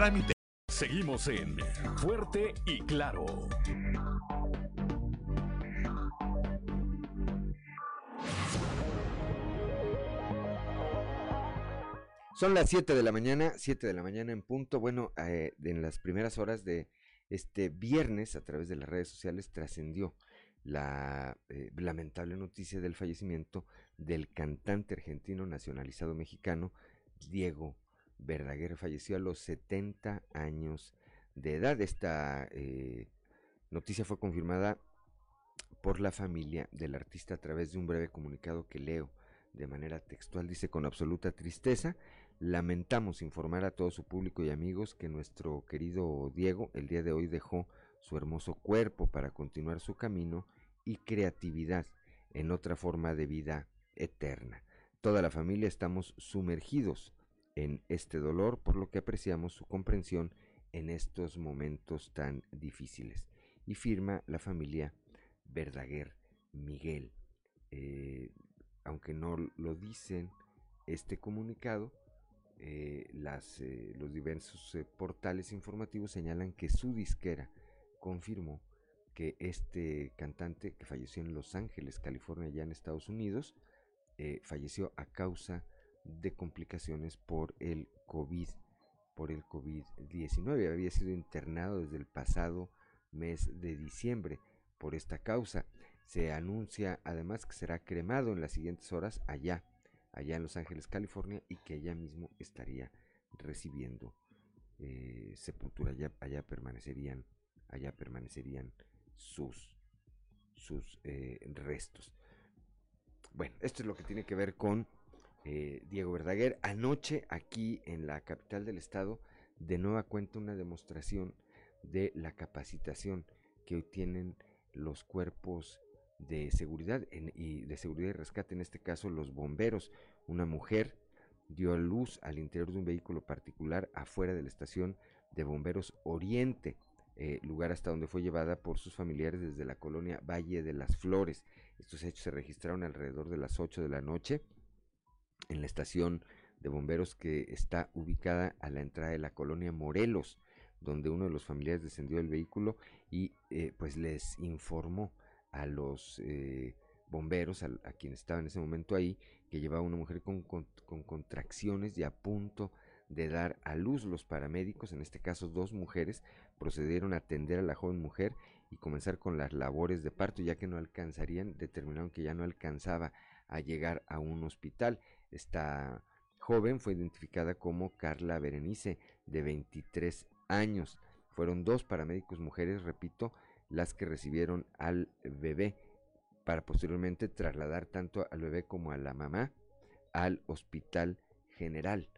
Trámite. Seguimos en Fuerte y Claro. Son las 7 de la mañana, 7 de la mañana en punto. Bueno, eh, en las primeras horas de este viernes, a través de las redes sociales, trascendió la eh, lamentable noticia del fallecimiento del cantante argentino nacionalizado mexicano Diego Verdaguer falleció a los 70 años de edad. Esta eh, noticia fue confirmada por la familia del artista a través de un breve comunicado que leo de manera textual. Dice con absoluta tristeza, lamentamos informar a todo su público y amigos que nuestro querido Diego el día de hoy dejó su hermoso cuerpo para continuar su camino y creatividad en otra forma de vida eterna. Toda la familia estamos sumergidos en este dolor, por lo que apreciamos su comprensión en estos momentos tan difíciles. Y firma la familia Verdaguer Miguel. Eh, aunque no lo dicen este comunicado, eh, las, eh, los diversos portales informativos señalan que su disquera confirmó que este cantante que falleció en Los Ángeles, California, ya en Estados Unidos, falleció a causa de complicaciones por el COVID, por el COVID-19. Había sido internado desde el pasado mes de diciembre por esta causa. Se anuncia además que será cremado en las siguientes horas allá, allá en Los Ángeles, California, y que allá mismo estaría recibiendo eh, sepultura. Allá, allá, permanecerían, allá permanecerían sus, sus eh, restos. Bueno, esto es lo que tiene que ver con eh, Diego Verdaguer. Anoche aquí en la capital del estado, de nueva cuenta una demostración de la capacitación que tienen los cuerpos de seguridad y de seguridad y rescate, en este caso los bomberos. Una mujer dio a luz al interior de un vehículo particular afuera de la estación de bomberos Oriente, eh, lugar hasta donde fue llevada por sus familiares desde la colonia Valle de las Flores. Estos hechos se registraron alrededor de las 8 de la noche en la estación de bomberos que está ubicada a la entrada de la colonia Morelos, donde uno de los familiares descendió del vehículo y eh, pues les informó a los eh, bomberos, a, quienes estaban en ese momento ahí, que llevaba una mujer con, con, contracciones y a punto de dar a luz los paramédicos, en este caso dos mujeres, procedieron a atender a la joven mujer y comenzar con las labores de parto, ya que no alcanzarían, determinaron que ya no alcanzaba a llegar a un hospital. Esta joven fue identificada como Carla Berenice, de 23 años. Fueron dos paramédicos mujeres, repito, las que recibieron al bebé para posteriormente trasladar tanto al bebé como a la mamá al hospital general,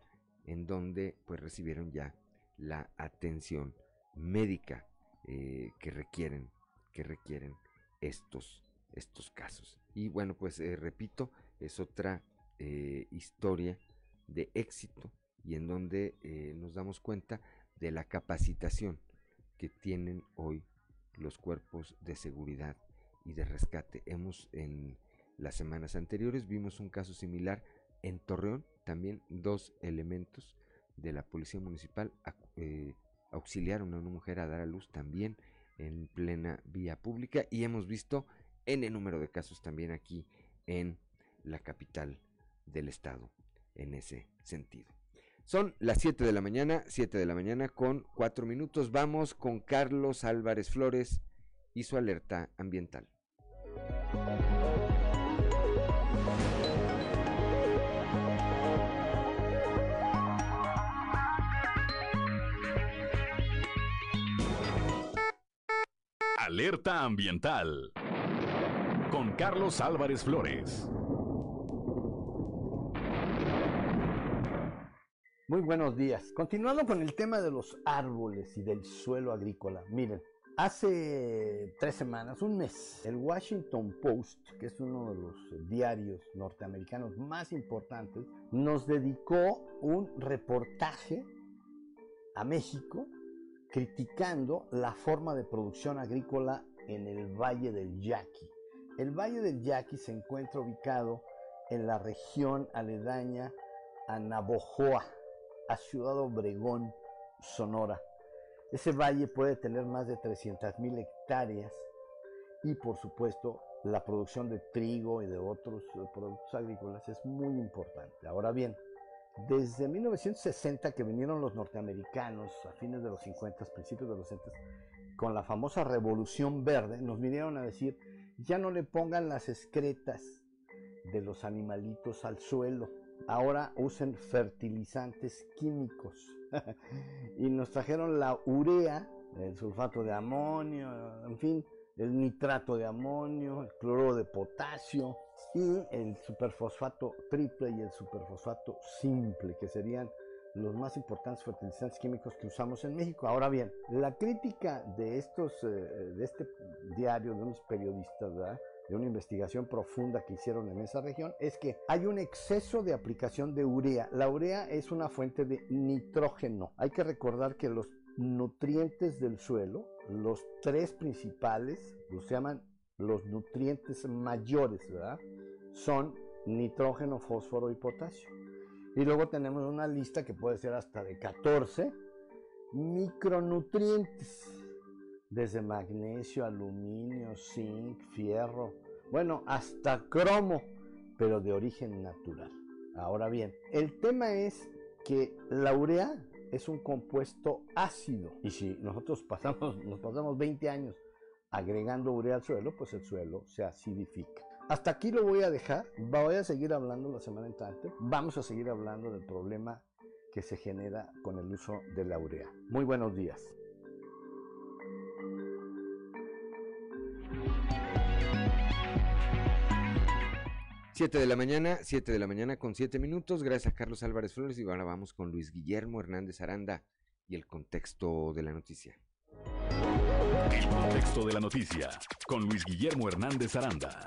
en donde pues recibieron ya la atención médica eh, que requieren que requieren estos estos casos. Y bueno, pues eh, repito, es otra eh, historia de éxito y en donde eh, nos damos cuenta de la capacitación que tienen hoy los cuerpos de seguridad y de rescate. Hemos en las semanas anteriores vimos un caso similar en Torreón, también dos elementos de la policía municipal eh, auxiliaron a una mujer a dar a luz también en plena vía pública y hemos visto en el número de casos también aquí en la capital del estado en ese sentido. Son las 7 de la mañana, 7 de la mañana con 4 minutos. Vamos con Carlos Álvarez Flores y su alerta ambiental. Alerta ambiental con Carlos Álvarez Flores. Muy buenos días. Continuando con el tema de los árboles y del suelo agrícola. Miren, hace tres semanas, un mes, el Washington Post, que es uno de los diarios norteamericanos más importantes, nos dedicó un reportaje a México criticando la forma de producción agrícola en el Valle del Yaqui. El Valle del Yaqui se encuentra ubicado en la región aledaña a Navojoa, a Ciudad Obregón, Sonora. Ese valle puede tener más de 300 mil hectáreas y por supuesto la producción de trigo y de otros eh, productos agrícolas es muy importante. Ahora bien, desde 1960 que vinieron los norteamericanos a fines de los 50, principios de los 60, con la famosa revolución verde, nos vinieron a decir, ya no le pongan las excretas de los animalitos al suelo, ahora usen fertilizantes químicos. y nos trajeron la urea, el sulfato de amonio, en fin, el nitrato de amonio, el cloro de potasio y el superfosfato triple y el superfosfato simple, que serían los más importantes fertilizantes químicos que usamos en México. Ahora bien, la crítica de estos, eh, de este diario, de unos periodistas, ¿verdad? De una investigación profunda que hicieron en esa región es que hay un exceso de aplicación de urea. La urea es una fuente de nitrógeno. Hay que recordar que los nutrientes del suelo, los tres principales, los llaman los nutrientes mayores, ¿verdad? Son nitrógeno, fósforo y potasio. Y luego tenemos una lista que puede ser hasta de 14 micronutrientes desde magnesio, aluminio, zinc, fierro, bueno, hasta cromo, pero de origen natural. Ahora bien, el tema es que la urea es un compuesto ácido y si nosotros pasamos, nos pasamos 20 años agregando urea al suelo, pues el suelo se acidifica. Hasta aquí lo voy a dejar, voy a seguir hablando la semana entrante, vamos a seguir hablando del problema que se genera con el uso de la urea. Muy buenos días. 7 de la mañana, 7 de la mañana con 7 minutos. Gracias a Carlos Álvarez Flores y ahora vamos con Luis Guillermo Hernández Aranda y el contexto de la noticia. El contexto de la noticia con Luis Guillermo Hernández Aranda.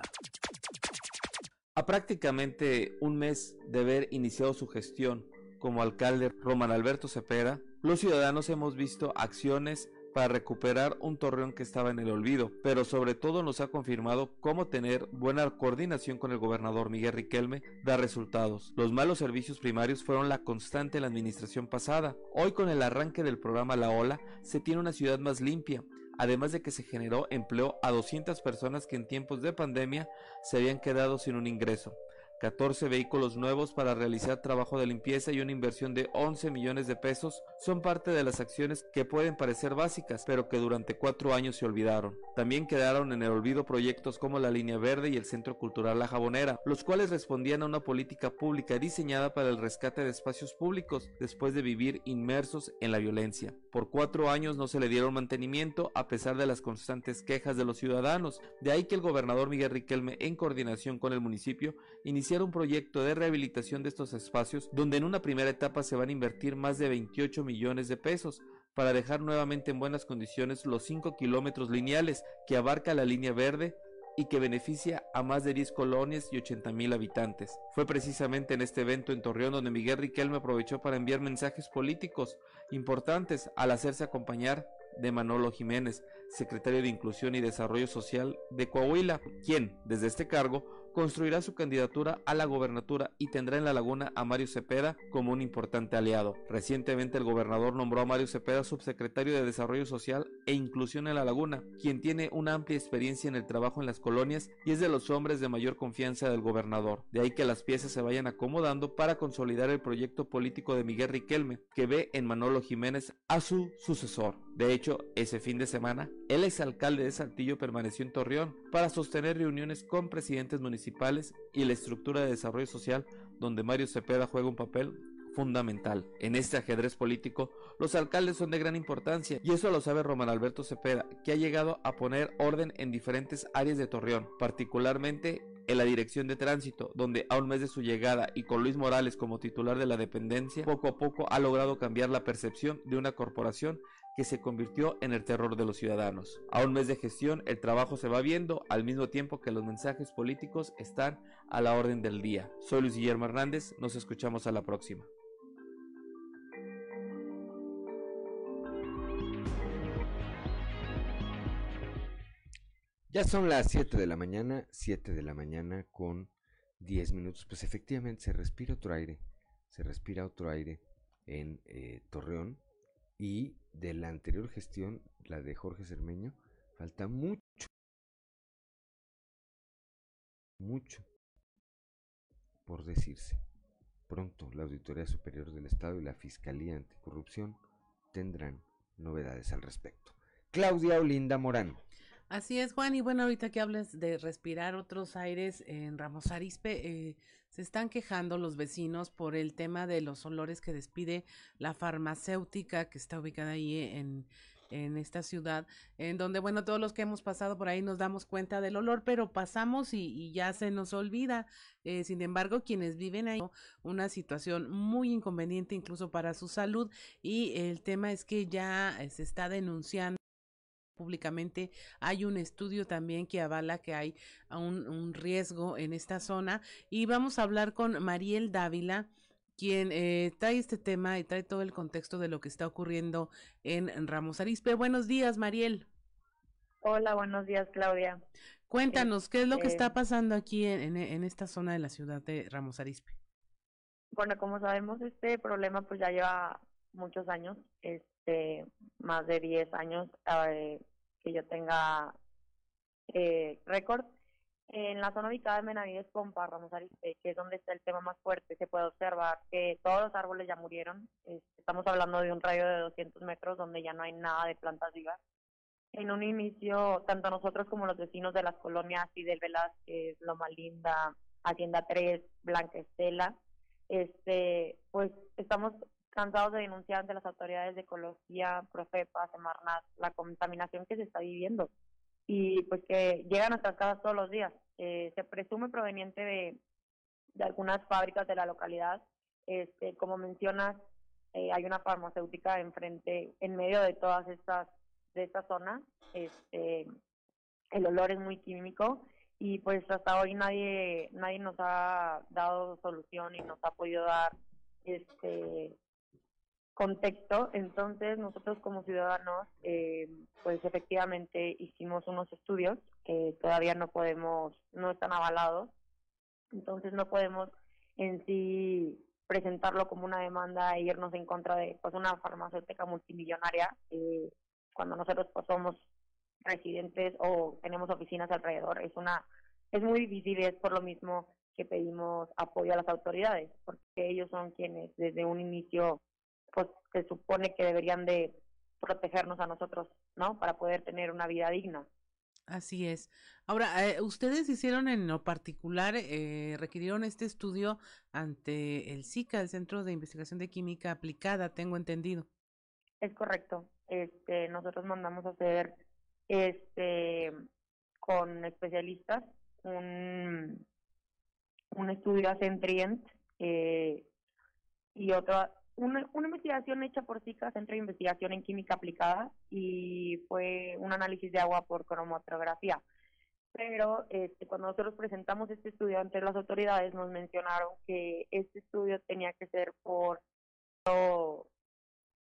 A prácticamente un mes de haber iniciado su gestión como alcalde Román Alberto Cepeda, los ciudadanos hemos visto acciones para recuperar un Torreón que estaba en el olvido, pero sobre todo nos ha confirmado cómo tener buena coordinación con el gobernador Miguel Riquelme da resultados. Los malos servicios primarios fueron la constante en la administración pasada. Hoy con el arranque del programa La Ola se tiene una ciudad más limpia, además de que se generó empleo a 200 personas que en tiempos de pandemia se habían quedado sin un ingreso. 14 vehículos nuevos para realizar trabajo de limpieza y una inversión de 11 millones de pesos son parte de las acciones que pueden parecer básicas, pero que durante cuatro años se olvidaron. También quedaron en el olvido proyectos como la Línea Verde y el Centro Cultural La Jabonera, los cuales respondían a una política pública diseñada para el rescate de espacios públicos después de vivir inmersos en la violencia. Por cuatro años no se le dieron mantenimiento a pesar de las constantes quejas de los ciudadanos, de ahí que el gobernador Miguel Riquelme, en coordinación con el municipio, iniciara un proyecto de rehabilitación de estos espacios donde en una primera etapa se van a invertir más de 28 millones de pesos para dejar nuevamente en buenas condiciones los 5 kilómetros lineales que abarca la línea verde y que beneficia a más de 10 colonias y 80 mil habitantes. Fue precisamente en este evento en Torreón donde Miguel Riquelme aprovechó para enviar mensajes políticos importantes al hacerse acompañar de Manolo Jiménez, secretario de Inclusión y Desarrollo Social de Coahuila, quien, desde este cargo, construirá su candidatura a la gobernatura y tendrá en la laguna a Mario Cepeda como un importante aliado. Recientemente el gobernador nombró a Mario Cepeda subsecretario de Desarrollo Social e Inclusión en la laguna, quien tiene una amplia experiencia en el trabajo en las colonias y es de los hombres de mayor confianza del gobernador. De ahí que las piezas se vayan acomodando para consolidar el proyecto político de Miguel Riquelme, que ve en Manolo Jiménez a su sucesor. De hecho, ese fin de semana, el exalcalde de Saltillo permaneció en Torreón para sostener reuniones con presidentes municipales y la estructura de desarrollo social donde Mario Cepeda juega un papel fundamental. En este ajedrez político, los alcaldes son de gran importancia y eso lo sabe Román Alberto Cepeda, que ha llegado a poner orden en diferentes áreas de Torreón, particularmente en la dirección de tránsito, donde a un mes de su llegada y con Luis Morales como titular de la dependencia, poco a poco ha logrado cambiar la percepción de una corporación que se convirtió en el terror de los ciudadanos. A un mes de gestión, el trabajo se va viendo al mismo tiempo que los mensajes políticos están a la orden del día. Soy Luis Guillermo Hernández, nos escuchamos a la próxima. Ya son las 7 de la mañana, 7 de la mañana con 10 minutos. Pues efectivamente se respira otro aire, se respira otro aire en eh, Torreón y de la anterior gestión, la de Jorge Cermeño, falta mucho, mucho por decirse. Pronto la Auditoría Superior del Estado y la Fiscalía Anticorrupción tendrán novedades al respecto. Claudia Olinda Morán. Así es, Juan. Y bueno, ahorita que hables de respirar otros aires en Ramos Arispe, eh, se están quejando los vecinos por el tema de los olores que despide la farmacéutica que está ubicada ahí en, en esta ciudad, en donde, bueno, todos los que hemos pasado por ahí nos damos cuenta del olor, pero pasamos y, ya se nos olvida. Eh, sin embargo, quienes viven ahí, una situación muy inconveniente incluso para su salud y el tema es que ya se está denunciando públicamente. Hay un estudio también que avala que hay un, un riesgo en esta zona. Y vamos a hablar con Mariel Dávila, quien eh, trae este tema y trae todo el contexto de lo que está ocurriendo en Ramos Arispe. Buenos días, Mariel. Hola, buenos días, Claudia. Cuéntanos, ¿qué es lo que está este pasando aquí en, en, esta zona de la ciudad de Ramos Arispe? Bueno, como sabemos, este problema pues ya lleva muchos años. Es, este, más de 10 años eh, que yo tenga eh, récord. En la zona ubicada de Benavides Pompa, Ramos Arispe, que es donde está el tema más fuerte, se puede observar que todos los árboles ya murieron. estamos hablando de un radio de 200 metros donde ya no hay nada de plantas vivas. En un inicio, tanto nosotros como los vecinos de las colonias Fidel Velázquez, Loma Linda, Hacienda 3, Blanca Estela, este, pues estamos cansados de denunciar ante las autoridades de ecología, Profepa, Semarnat, la contaminación que se está viviendo y pues que llegan a nuestras casas todos los días. Eh, se presume proveniente de, de algunas fábricas de la localidad. Este, como mencionas, eh, hay una farmacéutica enfrente, en medio de todas estas, de esta zona. Este, el olor es muy químico y pues hasta hoy nadie, nadie nos ha dado solución y nos ha podido dar este contexto, entonces nosotros como ciudadanos, eh, pues efectivamente hicimos unos estudios que todavía no podemos, no están avalados, entonces no podemos en sí presentarlo como una demanda e irnos en contra de pues una farmacéutica multimillonaria eh, cuando nosotros pues, somos residentes o tenemos oficinas alrededor. Es una es muy difícil es por lo mismo que pedimos apoyo a las autoridades porque ellos son quienes desde un inicio pues se supone que deberían de protegernos a nosotros, ¿no? Para poder tener una vida digna. Así es. Ahora, eh, ustedes hicieron en lo particular, eh, requirieron este estudio ante el SICA, el Centro de Investigación de Química Aplicada, tengo entendido. Es correcto. Este, nosotros mandamos a hacer, este, con especialistas un, un estudio a Centrient eh, y otra una, una investigación hecha por SICA, Centro de Investigación en Química Aplicada, y fue un análisis de agua por cromatografía. pero este, cuando nosotros presentamos este estudio ante las autoridades nos mencionaron que este estudio tenía que ser por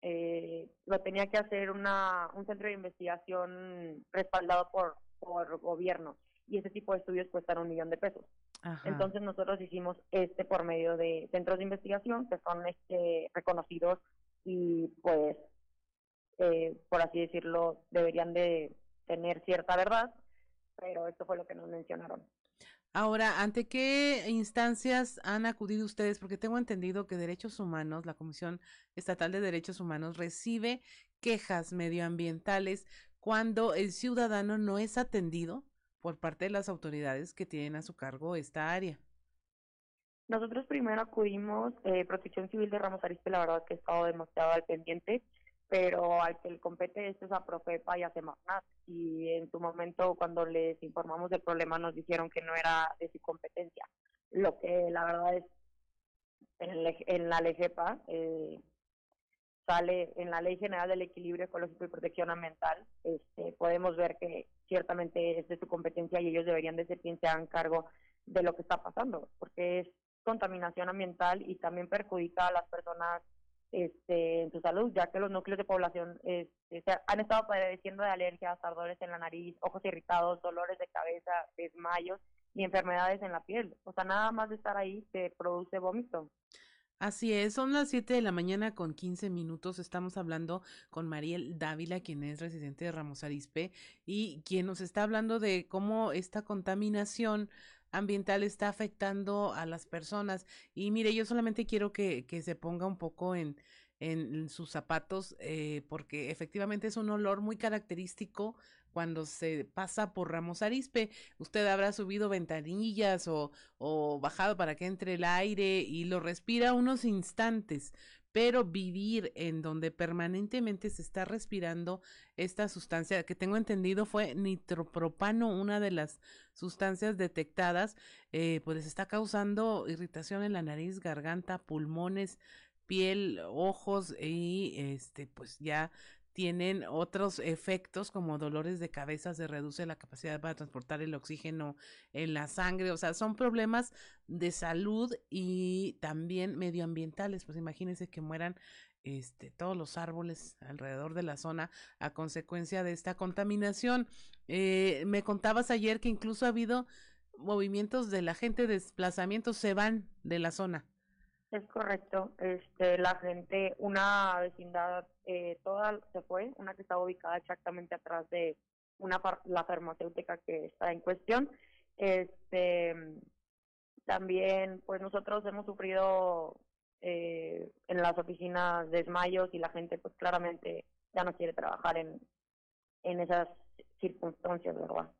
eh, lo tenía que hacer una, un centro de investigación respaldado por, por gobierno y ese tipo de estudios cuestan un millón de pesos. Entonces nosotros hicimos este por medio de centros de investigación que son este reconocidos y pues eh, por así decirlo deberían de tener cierta verdad, pero esto fue lo que nos mencionaron. Ahora, ¿ante qué instancias han acudido ustedes? Porque tengo entendido que Derechos Humanos, la Comisión Estatal de Derechos Humanos, recibe quejas medioambientales cuando el ciudadano no es atendido por parte de las autoridades que tienen a su cargo esta área. Nosotros primero acudimos, eh, Protección Civil de Ramos Arispe, la verdad que he estado demasiado al pendiente, pero al que le compete esto es a Profepa y a Semarnat. Y en su momento, cuando les informamos del problema, nos dijeron que no era de su competencia. Lo que la verdad es, en, la LGEPA, eh, sale en la Ley General del Equilibrio Ecológico y Protección Ambiental, este, podemos ver que ciertamente es de su competencia y ellos deberían de ser quien se hagan cargo de lo que está pasando, porque es contaminación ambiental y también perjudica a las personas este, en su salud, ya que los núcleos de población este, han estado padeciendo de alergias, ardores en la nariz, ojos irritados, dolores de cabeza, desmayos y enfermedades en la piel. O sea, nada más de estar ahí se produce vómito. Así es, son las 7 de la mañana con 15 minutos. Estamos hablando con Mariel Dávila, quien es residente de Ramos Arispe y quien nos está hablando de cómo esta contaminación ambiental está afectando a las personas. Y mire, yo solamente quiero que, que se ponga un poco en, en sus zapatos, eh, porque efectivamente es un olor muy característico cuando se pasa por Ramos Arispe. Usted habrá subido ventanillas o, o bajado para que entre el aire y lo respira unos instantes, pero vivir en donde permanentemente se está respirando esta sustancia que tengo entendido fue nitropropano, una de las sustancias detectadas, eh, pues está causando irritación en la nariz, garganta, pulmones, piel, ojos y este pues ya tienen otros efectos como dolores de cabeza, se reduce la capacidad para transportar el oxígeno en la sangre, o sea, son problemas de salud y también medioambientales, pues imagínense que mueran este, todos los árboles alrededor de la zona a consecuencia de esta contaminación. Eh, me contabas ayer que incluso ha habido movimientos de la gente, desplazamientos, se van de la zona. Es correcto. Este, la gente, una vecindad, eh, toda se fue, una que estaba ubicada exactamente atrás de una la farmacéutica que está en cuestión. Este, también, pues nosotros hemos sufrido eh, en las oficinas desmayos y la gente, pues claramente ya no quiere trabajar en, en esas circunstancias, ¿verdad?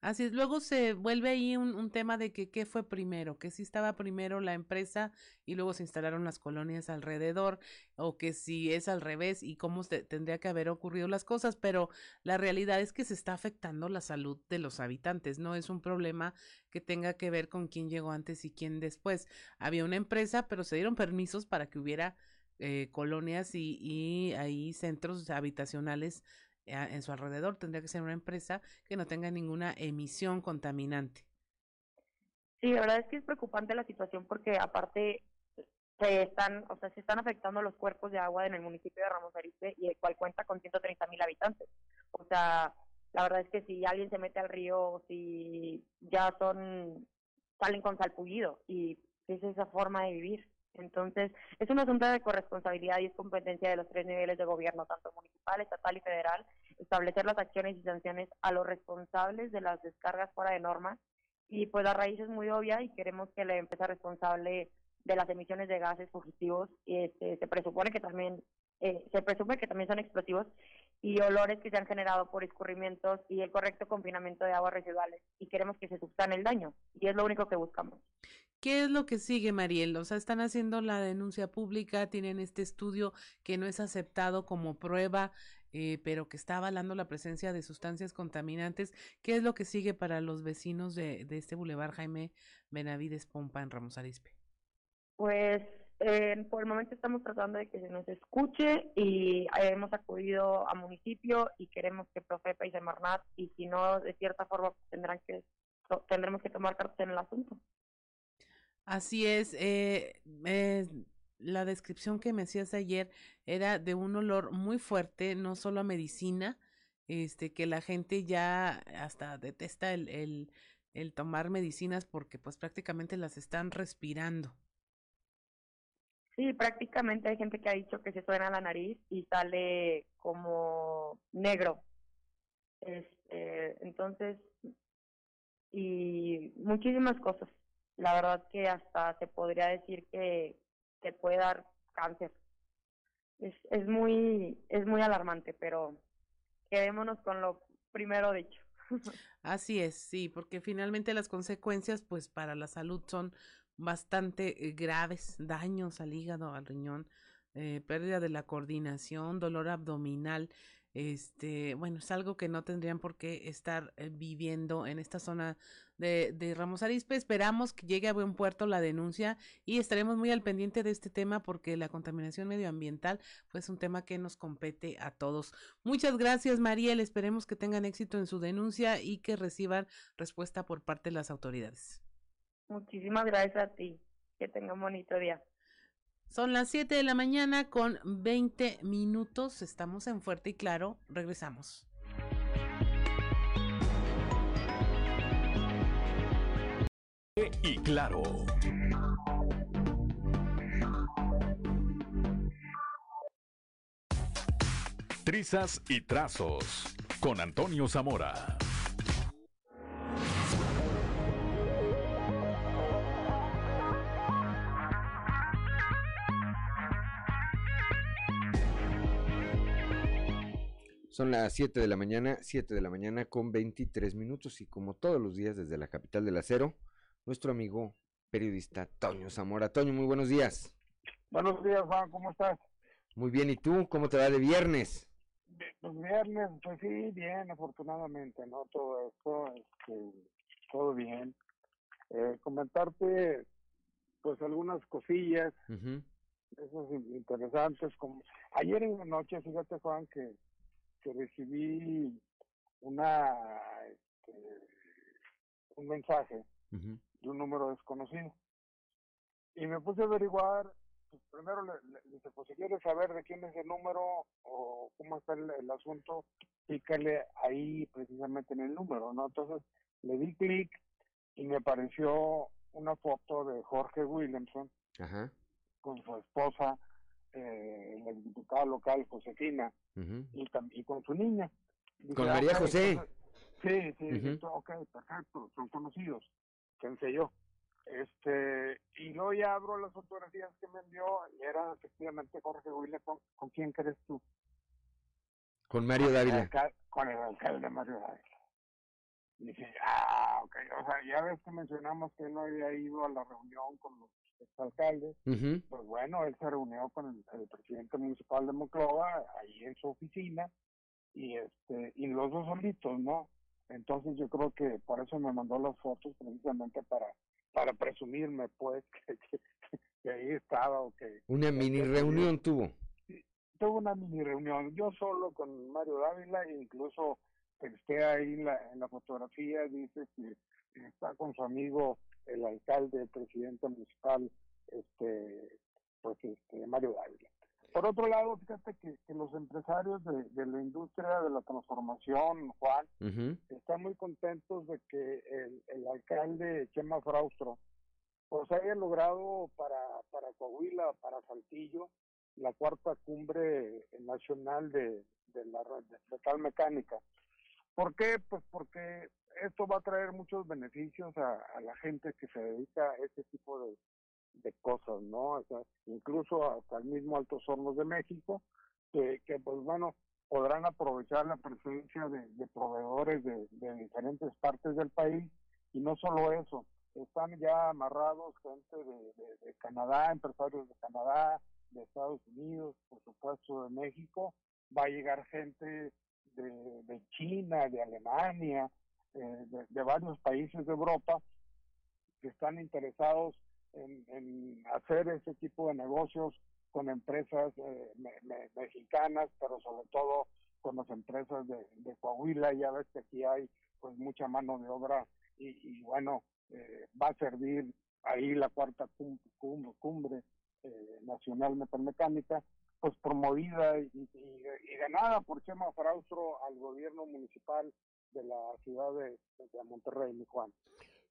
Así es, luego se vuelve ahí un, un, tema de que qué fue primero, que si estaba primero la empresa y luego se instalaron las colonias alrededor, o que si es al revés y cómo tendría que haber ocurrido las cosas, pero la realidad es que se está afectando la salud de los habitantes, no es un problema que tenga que ver con quién llegó antes y quién después. Había una empresa, pero se dieron permisos para que hubiera eh, colonias y, y ahí centros habitacionales en su alrededor. Tendría que ser una empresa que no tenga ninguna emisión contaminante. Sí, la verdad es que es preocupante la situación porque aparte se están, o sea, se están afectando los cuerpos de agua en el municipio de Ramos Arizpe y el cual cuenta con 130 mil habitantes. O sea, la verdad es que si alguien se mete al río, si ya son, salen con salpullido y es esa forma de vivir. Entonces, es un asunto de corresponsabilidad y es competencia de los tres niveles de gobierno, tanto municipal, estatal y federal, establecer las acciones y sanciones a los responsables de las descargas fuera de norma. Y pues la raíz es muy obvia y queremos que la empresa responsable de las emisiones de gases fugitivos este, se presupone que también eh, se presume que también son explosivos y olores que se han generado por escurrimientos y el correcto confinamiento de aguas residuales y queremos que se subsane el daño y es lo único que buscamos. ¿Qué es lo que sigue, Mariel? O sea, están haciendo la denuncia pública, tienen este estudio que no es aceptado como prueba, eh, pero que está avalando la presencia de sustancias contaminantes. ¿Qué es lo que sigue para los vecinos de, de este bulevar Jaime Benavides Pompa en Ramos Arispe? Pues eh, por el momento estamos tratando de que se nos escuche y hemos acudido a municipio y queremos que Profepa y Semarnat y si no, de cierta forma tendrán que tendremos que tomar cartas en el asunto. Así es. Eh, eh, la descripción que me hacías ayer era de un olor muy fuerte, no solo a medicina, este, que la gente ya hasta detesta el, el, el tomar medicinas porque pues prácticamente las están respirando. Sí, prácticamente hay gente que ha dicho que se suena la nariz y sale como negro. Este, entonces, y muchísimas cosas. La verdad que hasta se podría decir que te puede dar cáncer. Es, es muy es muy alarmante, pero quedémonos con lo primero dicho. Así es, sí, porque finalmente las consecuencias pues para la salud son bastante eh, graves, daños al hígado, al riñón, eh, pérdida de la coordinación, dolor abdominal, este, bueno, es algo que no tendrían por qué estar eh, viviendo en esta zona de, de, Ramos Arispe. Esperamos que llegue a buen puerto la denuncia y estaremos muy al pendiente de este tema porque la contaminación medioambiental pues, es un tema que nos compete a todos. Muchas gracias, Mariel. Esperemos que tengan éxito en su denuncia y que reciban respuesta por parte de las autoridades. Muchísimas gracias a ti. Que tenga un bonito día. Son las 7 de la mañana con 20 minutos. Estamos en Fuerte y Claro. Regresamos. Y claro. Trizas y trazos con Antonio Zamora. Son las 7 de la mañana, 7 de la mañana con 23 minutos y como todos los días desde la capital del acero, nuestro amigo periodista Toño Zamora. Toño, muy buenos días. Buenos días, Juan, ¿cómo estás? Muy bien, ¿y tú? ¿Cómo te va de viernes? Pues viernes, pues sí, bien, afortunadamente, ¿no? Todo esto, este, todo bien. Eh, comentarte, pues algunas cosillas, esos interesantes, como ayer en la noche, fíjate, Juan, que que recibí una este, un mensaje de un número desconocido. Y me puse a averiguar pues primero le, dije pues si quieres saber de quién es el número o cómo está el, asunto pícale ahí precisamente en el número no entonces le di clic y me apareció una foto de Jorge Williamson con su esposa eh, la diputada local Josefina y, y, con su niña. con María José. sí, sí, ok, perfecto, son conocidos, pensé yo. Este, y luego ya abro las fotografías que me envió y era efectivamente Jorge Huile, ¿con, ¿con quién crees tú? Con Mario Dávila. con el alcalde Mario Dávila. Y dije, ah, ok, o sea, ya ves que mencionamos que él no había ido a la reunión con los alcalde, pues bueno, él se reunió con el, presidente municipal de Monclova ahí en su oficina y este y los dos solitos, ¿no? Entonces yo creo que por eso me mandó las fotos precisamente para para presumirme pues que, ahí estaba o que una mini reunión tuvo. Tuvo una mini reunión, yo solo con Mario Dávila e incluso esté ahí en la, en la fotografía, dice que está con su amigo el alcalde, el presidente municipal, este, pues este, Mario Dávila. Por otro lado, fíjate que, que los empresarios de, de, la industria de la transformación, Juan, están muy contentos de que el, el alcalde Chema Fraustro pues haya logrado para, para Coahuila, para Saltillo, la cuarta cumbre nacional de, de la de tal mecánica. ¿Por qué? Pues porque esto va a traer muchos beneficios a, la gente que se dedica a este tipo de, de cosas, ¿no? O sea, incluso hasta el mismo Altos Hornos de México, que, que pues bueno, podrán aprovechar la presencia de, de proveedores de, de, diferentes partes del país y no solo eso, están ya amarrados gente de, de, Canadá, empresarios de Canadá, de Estados Unidos, por supuesto de México, va a llegar gente de, de China, de Alemania, eh, de, varios países de Europa que están interesados en, hacer ese tipo de negocios con empresas eh, mexicanas, pero sobre todo con las empresas de, Coahuila. Ya ves que aquí hay pues mucha mano de obra y, bueno, eh, va a servir ahí la cuarta cumbre, cumbre eh, nacional metalmecánica, pues promovida y, y, ganada por Chema Fraustro al gobierno municipal de la ciudad de, de Monterrey, mi Juan.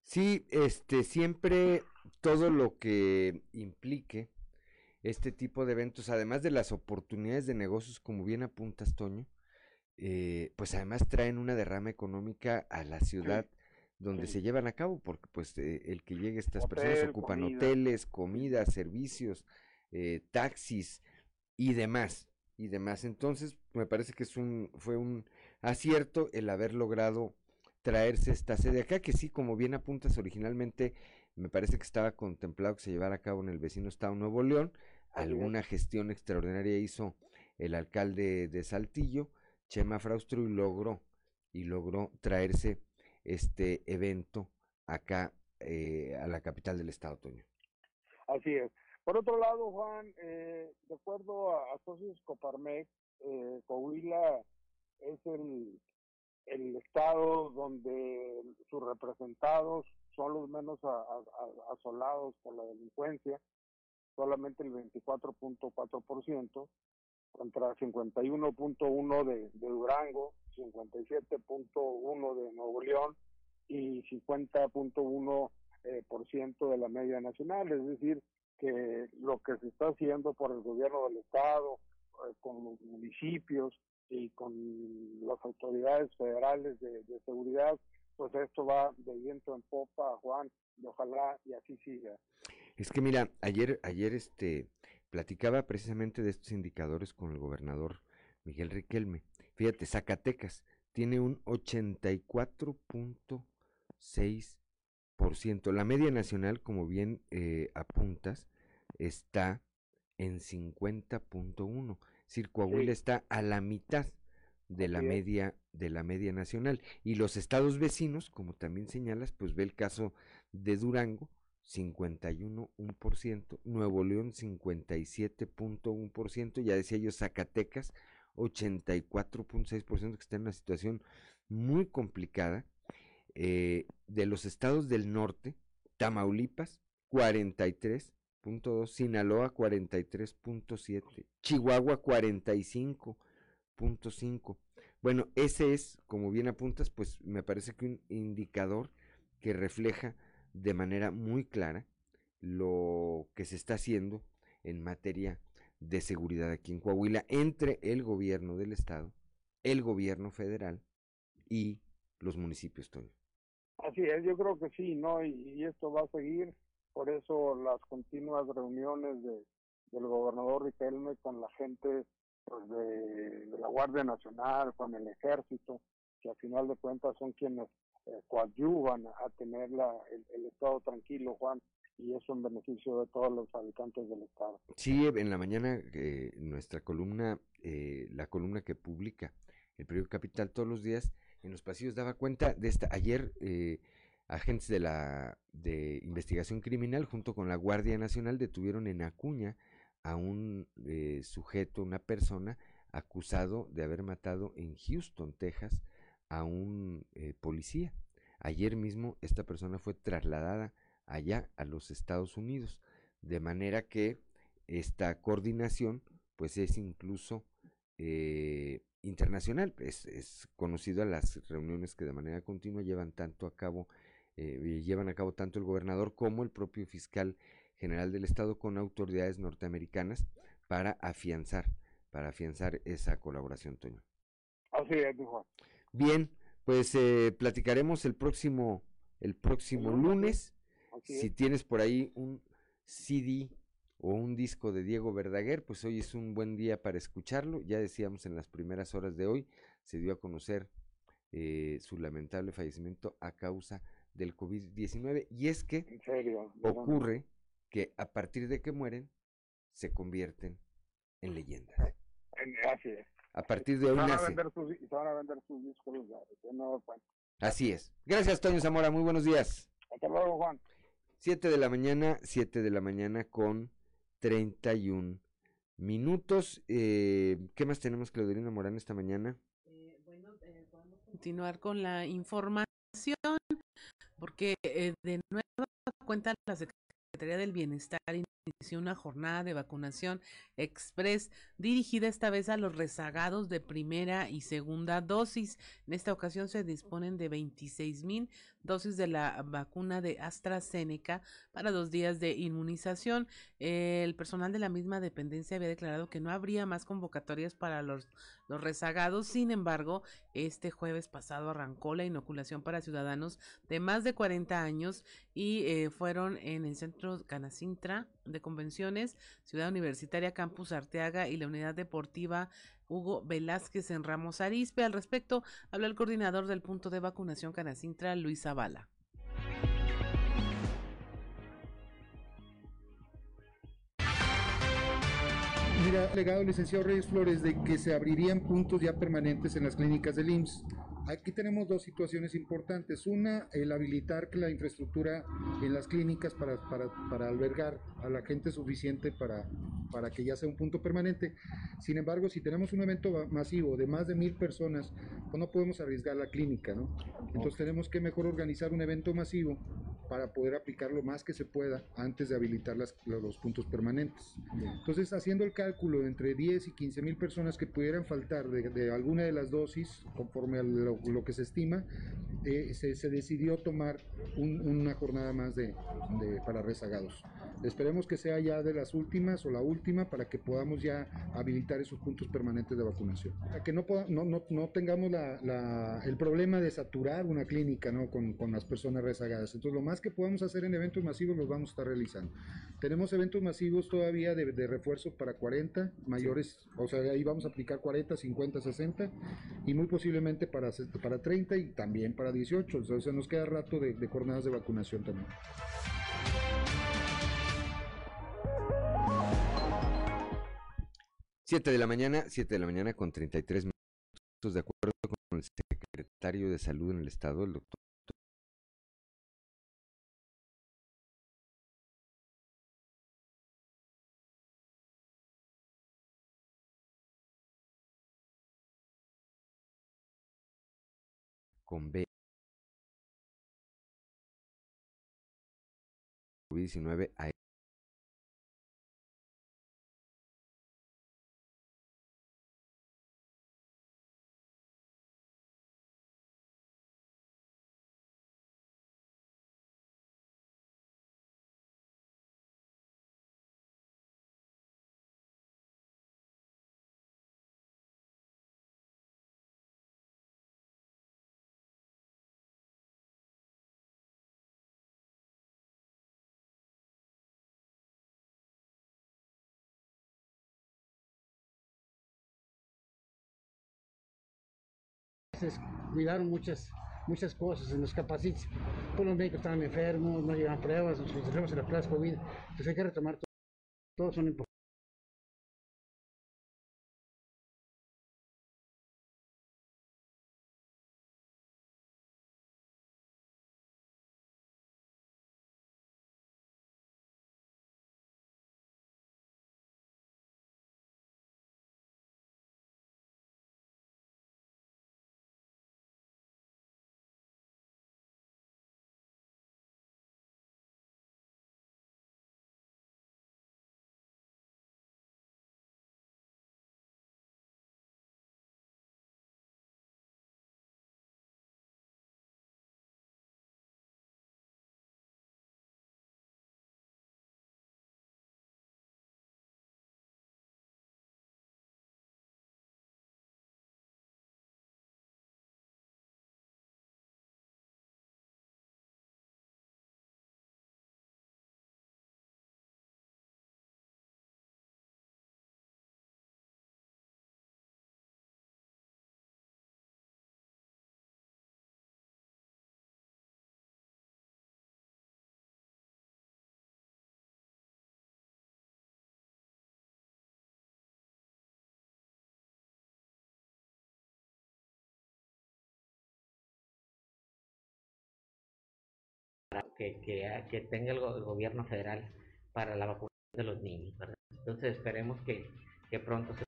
Sí, este, siempre todo lo que implique este tipo de eventos, además de las oportunidades de negocios, como bien apuntas, Toño, eh, pues además traen una derrama económica a la ciudad donde se llevan a cabo, porque pues eh, el que llegue estas personas ocupan hoteles, comida, servicios, eh, taxis y demás, y demás. Entonces, me parece que es un, fue un acierto el haber logrado traerse esta sede acá, que sí, como bien apuntas originalmente, me parece que estaba contemplado que se llevara a cabo en el vecino estado Nuevo León, alguna gestión extraordinaria hizo el alcalde de Saltillo, Chema Fraustro, y logró, y logró traerse este evento acá eh, a la capital del estado, Toño. Así es. Por otro lado, Juan, eh, de acuerdo a, Socios Coparmex, eh, Coahuila es el el estado donde sus representados son los menos asolados por la delincuencia, solamente el 24.4% contra 51.1 de, de Durango, 57.1 de Nuevo León y 50.1 eh, por ciento de la media nacional, es decir, que lo que se está haciendo por el gobierno del estado, eh, con los municipios, y con las autoridades federales de, seguridad, pues esto va de viento en popa, Juan, y ojalá y así siga. Es que mira, ayer, ayer este platicaba precisamente de estos indicadores con el gobernador Miguel Riquelme. Fíjate, Zacatecas tiene un 84.6%. La media nacional, como bien eh, apuntas, está en 50.1 decir, Coahuila está a la mitad de la media de la media nacional y los estados vecinos, como también señalas, pues ve el caso de Durango 51.1%, Nuevo León 57.1%, ya decía yo Zacatecas 84.6% que está en una situación muy complicada. Eh, de los estados del norte, Tamaulipas 43, punto Sinaloa 43.7, Chihuahua 45.5. Bueno, ese es, como bien apuntas, pues me parece que un indicador que refleja de manera muy clara lo que se está haciendo en materia de seguridad aquí en Coahuila entre el gobierno del estado, el gobierno federal y los municipios. Así es, yo creo que sí, ¿no? y esto va a seguir por eso las continuas reuniones de, del gobernador Riquelme con la gente pues, de, la Guardia Nacional, con el ejército, que al final de cuentas son quienes eh, coadyuvan a tener la, el, Estado tranquilo, Juan, y eso en beneficio de todos los habitantes del Estado. Sí, en la mañana eh, nuestra columna, eh, la columna que publica el periódico Capital todos los días, en los pasillos daba cuenta de esta, ayer eh, agentes de la de investigación criminal junto con la Guardia Nacional detuvieron en Acuña a un eh, sujeto, una persona acusado de haber matado en Houston, Texas, a un eh, policía. Ayer mismo esta persona fue trasladada allá a los Estados Unidos, de manera que esta coordinación pues es incluso eh, internacional, es, es conocido a las reuniones que de manera continua llevan tanto a cabo eh, llevan a cabo tanto el gobernador como el propio fiscal general del estado con autoridades norteamericanas para afianzar, para afianzar esa colaboración, Toño. Así es, hijo. Bien, pues eh, platicaremos el próximo, el próximo lunes. Si tienes por ahí un CD o un disco de Diego Verdaguer, pues hoy es un buen día para escucharlo. Ya decíamos en las primeras horas de hoy, se dio a conocer eh, su lamentable fallecimiento a causa del COVID-19. Y es que ocurre que a partir de que mueren, se convierten en leyendas. así es. A partir de hoy nace. Así es. Gracias, Toño Zamora. Muy buenos días. Hasta luego, Juan. 7 de la mañana, 7 de la mañana con 31 minutos. Eh, ¿Qué más tenemos, Claudelina Morán, esta mañana? bueno, vamos a continuar con la información, porque de nueva cuenta la Secretaría del Bienestar inició una jornada de vacunación express dirigida esta vez a los rezagados de primera y segunda dosis. En esta ocasión se disponen de 26 mil dosis de la vacuna de AstraZeneca para dos días de inmunización. El personal de la misma dependencia había declarado que no habría más convocatorias para los, los rezagados. Sin embargo, este jueves pasado arrancó la inoculación para ciudadanos de más de 40 años y eh, fueron en el centro Canacintra de convenciones, Ciudad Universitaria Campus Arteaga y la Unidad Deportiva Hugo Velázquez en Ramos Arispe. Al respecto, habló el coordinador del punto de vacunación Canacintra, Luis Zavala. Mira, legado licenciado Reyes Flores de que se abrirían puntos ya permanentes en las clínicas del IMSS. Aquí tenemos dos situaciones importantes. Una, el habilitar la infraestructura en las clínicas para, para, para, albergar a la gente suficiente para, para que ya sea un punto permanente. Sin embargo, si tenemos un evento masivo de más de mil personas, pues no podemos arriesgar la clínica, ¿no? Entonces tenemos que mejor organizar un evento masivo para poder aplicar lo más que se pueda antes de habilitar las, los puntos permanentes. Entonces, haciendo el cálculo de entre 10 y 15 mil personas que pudieran faltar de, de alguna de las dosis, conforme a lo, lo que se estima, eh, se, se, decidió tomar un, una jornada más de, de, para rezagados. Esperemos que sea ya de las últimas o la última para que podamos ya habilitar esos puntos permanentes de vacunación. Para que no, no, no, no tengamos la, la, el problema de saturar una clínica ¿no? con, con las personas rezagadas. Entonces, lo más que podamos hacer en eventos masivos los vamos a estar realizando. Tenemos eventos masivos todavía de, de refuerzo para 40 mayores, o sea, ahí vamos a aplicar 40, 50, 60 y muy posiblemente para, para 30 y también para 18. Entonces, nos queda rato de, de jornadas de vacunación también. Siete de la mañana, siete de la mañana con 33 minutos, de acuerdo con el secretario de Salud en el Estado, el doctor con B. COVID-19 a cuidaron muchas muchas cosas en los capacites. Pues los médicos estaban enfermos, no llegaban pruebas, nos concentramos en las pruebas COVID. Entonces hay que retomar todo, todos son importantes. Que, tenga el, gobierno federal para la vacunación de los niños, ¿verdad? Entonces esperemos que, que pronto se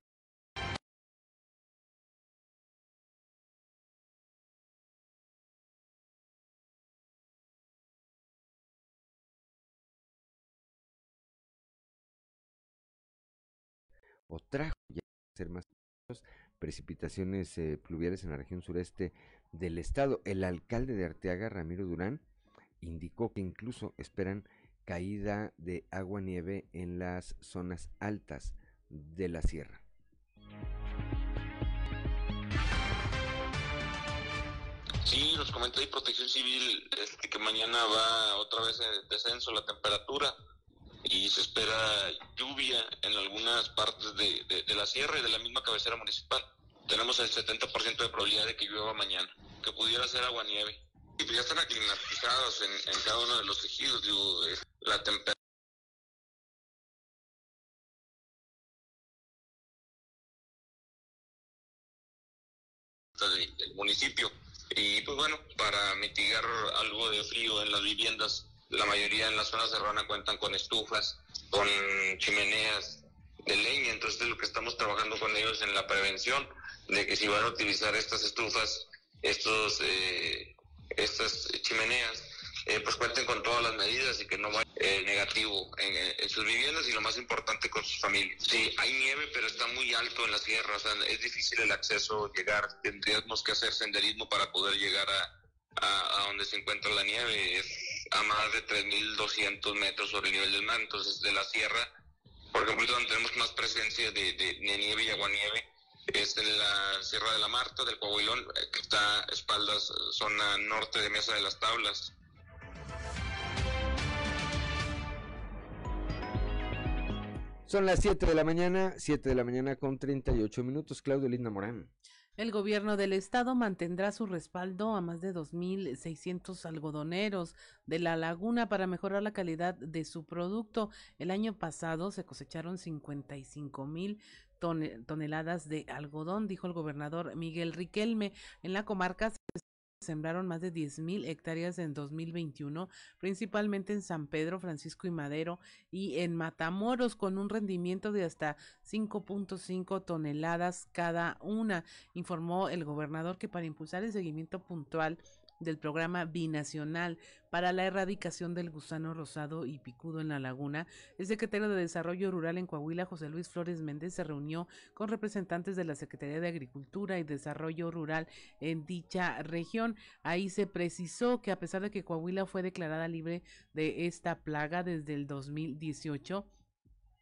o trajo ya ser más precipitaciones eh, pluviales en la región sureste del estado. El alcalde de Arteaga, Ramiro Durán, indicó que incluso esperan caída de agua nieve en las zonas altas de la sierra. Sí, nos comenta ahí Protección Civil este, que mañana va otra vez en descenso la temperatura y se espera lluvia en algunas partes de, de, la sierra y de la misma cabecera municipal. Tenemos el 70% de probabilidad de que llueva mañana, que pudiera ser agua nieve. Y pues ya están aclimatizados en, cada uno de los ejidos, digo, eh, la temperatura. del municipio y pues bueno para mitigar algo de frío en las viviendas la mayoría en la zona serrana cuentan con estufas, con chimeneas de leña, entonces lo que estamos trabajando con ellos en la prevención de que si van a utilizar estas estufas, estos, eh, estas chimeneas, eh, pues cuenten con todas las medidas y que no vaya eh, negativo en, sus viviendas y lo más importante con sus familias. Sí, hay nieve, pero está muy alto en la sierra, o sea, es difícil el acceso, llegar, tendríamos que hacer senderismo para poder llegar a, a, donde se encuentra la nieve. Es, a más de 3.200 metros sobre el nivel del mar. Entonces, de la sierra, por ejemplo, donde tenemos más presencia de, de, nieve y aguanieve es en la Sierra de la Marta, del Coahuilón, eh, que está a espaldas, zona norte de Mesa de las Tablas. Son las 7 de la mañana, 7 de la mañana con 38 minutos. Claudio Linda Morán. El gobierno del estado mantendrá su respaldo a más de 2.600 algodoneros de la laguna para mejorar la calidad de su producto. El año pasado se cosecharon 55 mil toneladas de algodón, dijo el gobernador Miguel Riquelme. En la comarca sembraron más de 10.000 hectáreas en 2021, principalmente en San Pedro, Francisco y Madero y en Matamoros, con un rendimiento de hasta 5.5 toneladas cada una, informó el gobernador que para impulsar el seguimiento puntual del programa binacional para la erradicación del gusano rosado y picudo en la laguna, el secretario de Desarrollo Rural en Coahuila, José Luis Flores Méndez, se reunió con representantes de la Secretaría de Agricultura y Desarrollo Rural en dicha región. Ahí se precisó que a pesar de que Coahuila fue declarada libre de esta plaga desde el 2018,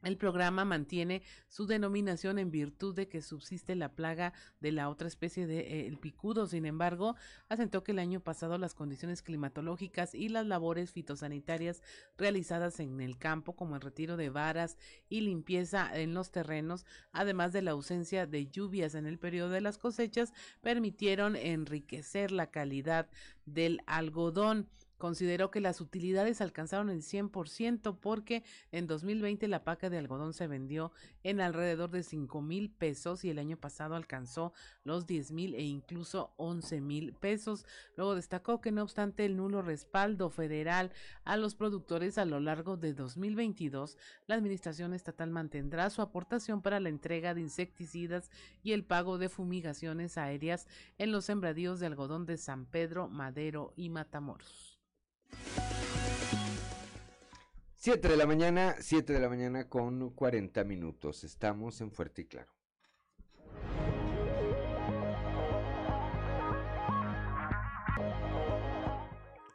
el programa mantiene su denominación en virtud de que subsiste la plaga de la otra especie de eh, picudo. Sin embargo, asentó que el año pasado las condiciones climatológicas y las labores fitosanitarias realizadas en el campo, como el retiro de varas y limpieza en los terrenos, además de la ausencia de lluvias en el periodo de las cosechas, permitieron enriquecer la calidad del algodón. Consideró que las utilidades alcanzaron el 100% porque en 2020 la paca de algodón se vendió en alrededor de 5 mil pesos y el año pasado alcanzó los 10 mil e incluso 11 mil pesos. Luego destacó que no obstante el nulo respaldo federal a los productores a lo largo de 2022, la administración estatal mantendrá su aportación para la entrega de insecticidas y el pago de fumigaciones aéreas en los sembradíos de algodón de San Pedro, Madero y Matamoros. 7 de la mañana, 7 de la mañana con 40 minutos. Estamos en Fuerte y Claro.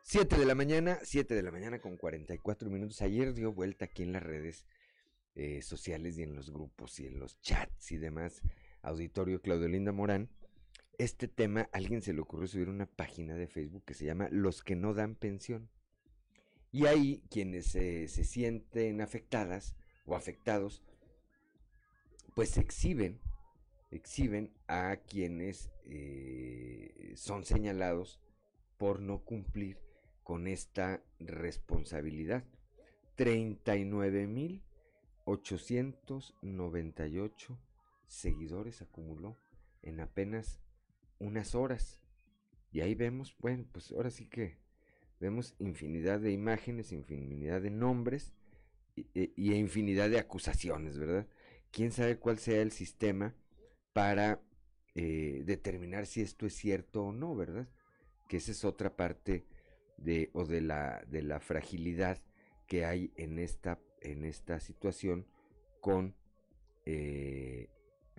Siete de la mañana, 7 de la mañana con 44 minutos. Ayer dio vuelta aquí en las redes eh, sociales y en los grupos y en los chats y demás. Auditorio Claudio Linda Morán. Este tema, alguien se le ocurrió subir una página de Facebook que se llama Los que no dan pensión. Y ahí quienes se sienten afectadas o afectados, pues exhiben, exhiben a quienes eh, son señalados por no cumplir con esta responsabilidad. 39.898 seguidores acumuló en apenas unas horas. Y ahí vemos, bueno, pues ahora sí que vemos infinidad de imágenes, infinidad de nombres y, e, y infinidad de acusaciones, ¿verdad? ¿Quién sabe cuál sea el sistema para eh, determinar si esto es cierto o no, ¿verdad? Que esa es otra parte de, o de la, de la fragilidad que hay en esta, en esta situación con, eh,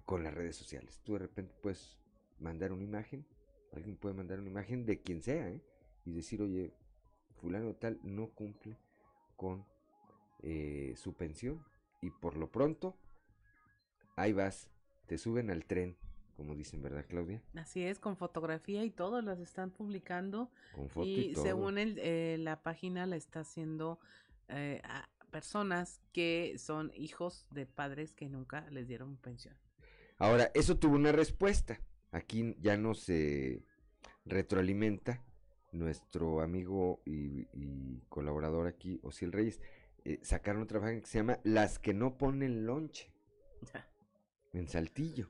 con las redes sociales. Tú de repente puedes mandar una imagen, alguien puede mandar una imagen de quien sea, ¿eh? y decir, oye, fulano tal no cumple con eh, su pensión, y por lo pronto, ahí vas, te suben al tren como dicen, ¿verdad, Claudia? Así es, con fotografía y todo, las están publicando. Con foto y, según el, eh, la página la está haciendo eh, a personas que son hijos de padres que nunca les dieron pensión. Ahora, eso tuvo una respuesta. Aquí ya no se retroalimenta nuestro amigo y, colaborador aquí, Osiel Reyes. Eh, sacaron otra página que se llama Las que no ponen lonche. en Saltillo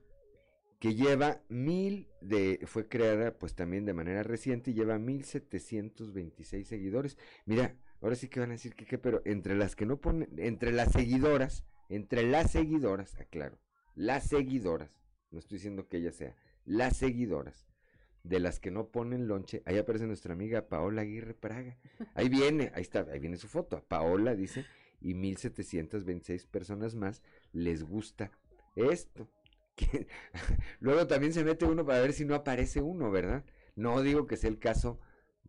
que lleva mil de, fue creada pues también de manera reciente y lleva mil setecientos veintiséis seguidores. Mira, ahora sí que van a decir que qué, pero entre las que no ponen, entre las seguidoras, entre las seguidoras, aclaro, las seguidoras, no estoy diciendo que ella sea, las seguidoras de las que no ponen lonche, ahí aparece nuestra amiga Paola Aguirre Praga. Ahí viene, ahí está, ahí viene su foto. Paola dice, y mil setecientos veintiséis personas más les gusta esto. luego también se mete uno para ver si no aparece uno, ¿verdad? No digo que sea el caso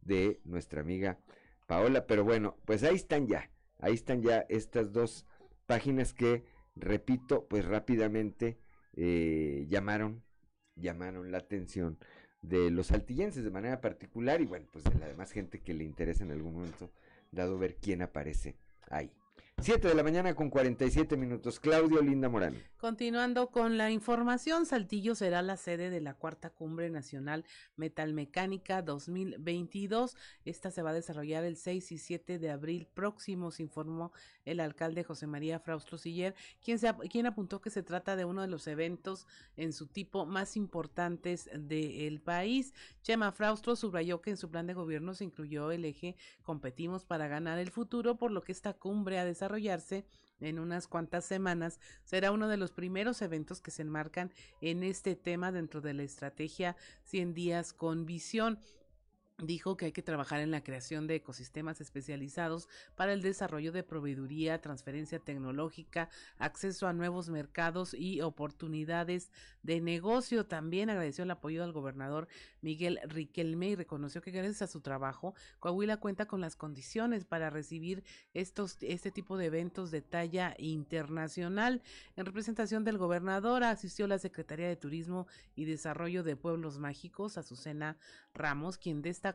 de nuestra amiga Paola, pero bueno, pues ahí están ya, ahí están ya estas dos páginas que, repito, pues rápidamente eh, llamaron, llamaron la atención de los altillenses de manera particular y bueno, pues de la demás gente que le interesa en algún momento, dado ver quién aparece ahí. 7 de la mañana con 47 minutos. Claudio Linda Morán. Continuando con la información, Saltillo será la sede de la cuarta cumbre nacional metalmecánica 2022. Esta se va a desarrollar el 6 y 7 de abril próximos, informó el alcalde José María Fraustro Siller, quien, se, quien apuntó que se trata de uno de los eventos en su tipo más importantes del país. Chema Fraustro subrayó que en su plan de gobierno se incluyó el eje Competimos para ganar el futuro, por lo que esta cumbre ha desarrollado desarrollarse en unas cuantas semanas, será uno de los primeros eventos que se enmarcan en este tema dentro de la estrategia 100 días con visión dijo que hay que trabajar en la creación de ecosistemas especializados para el desarrollo de proveeduría, transferencia tecnológica, acceso a nuevos mercados y oportunidades de negocio. También agradeció el apoyo del gobernador Miguel Riquelme y reconoció que gracias a su trabajo, Coahuila cuenta con las condiciones para recibir estos, este tipo de eventos de talla internacional. En representación del gobernador asistió la Secretaría de Turismo y Desarrollo de Pueblos Mágicos, Azucena Ramos, quien destacó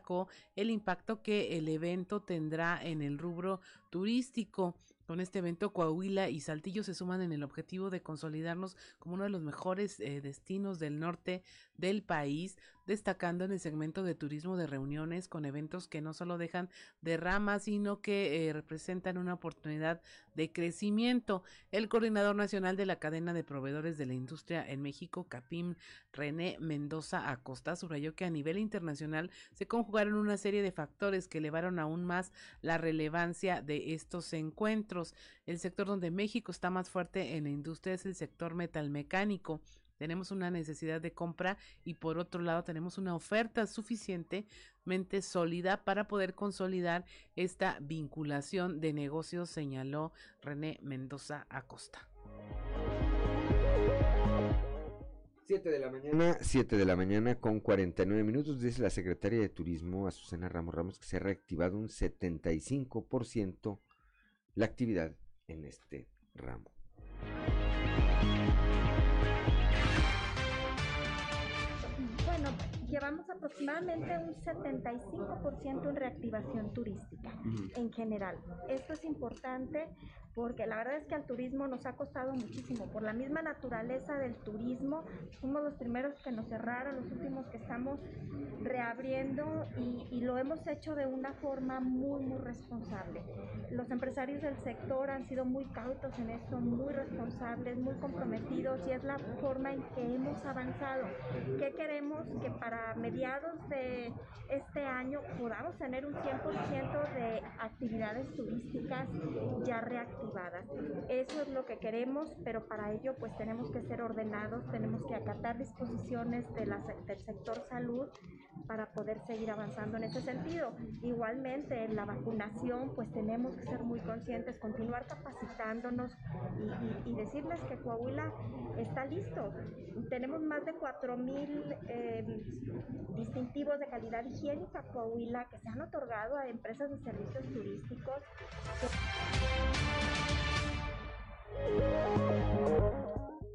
el impacto que el evento tendrá en el rubro turístico. Con este evento, Coahuila y Saltillo se suman en el objetivo de consolidarnos como uno de los mejores eh, destinos del norte del país, destacando en el segmento de turismo de reuniones con eventos que no solo dejan derramas, sino que eh, representan una oportunidad de crecimiento. El coordinador nacional de la cadena de proveedores de la industria en México, CAPIM, René Mendoza Acosta, subrayó que a nivel internacional se conjugaron una serie de factores que elevaron aún más la relevancia de estos encuentros. El sector donde México está más fuerte en la industria es el sector metalmecánico tenemos una necesidad de compra y por otro lado tenemos una oferta suficientemente sólida para poder consolidar esta vinculación de negocios, señaló René Mendoza Acosta. 7 de la mañana, 7 de la mañana con 49 minutos, dice la secretaria de Turismo, Azucena Ramos Ramos, que se ha reactivado un 75% la actividad en este ramo. Llevamos aproximadamente un 75% en reactivación turística en general. Esto es importante porque la verdad es que al turismo nos ha costado muchísimo. Por la misma naturaleza del turismo, fuimos los primeros que nos cerraron, los últimos que estamos reabriendo y, lo hemos hecho de una forma muy, muy responsable. Los empresarios del sector han sido muy cautos en esto, muy responsables, muy comprometidos y es la forma en que hemos avanzado. ¿Qué queremos? Que para mediados de este año podamos tener un 100% de actividades turísticas ya reactivadas. Eso es lo que queremos, pero para ello pues tenemos que ser ordenados, tenemos que acatar disposiciones del sector salud para poder seguir avanzando en ese sentido. Igualmente, en la vacunación, pues tenemos que ser muy conscientes, continuar capacitándonos y, decirles que Coahuila está listo. Tenemos más de 4.000 eh, distintivos de calidad higiénica Coahuila que se han otorgado a empresas de servicios turísticos.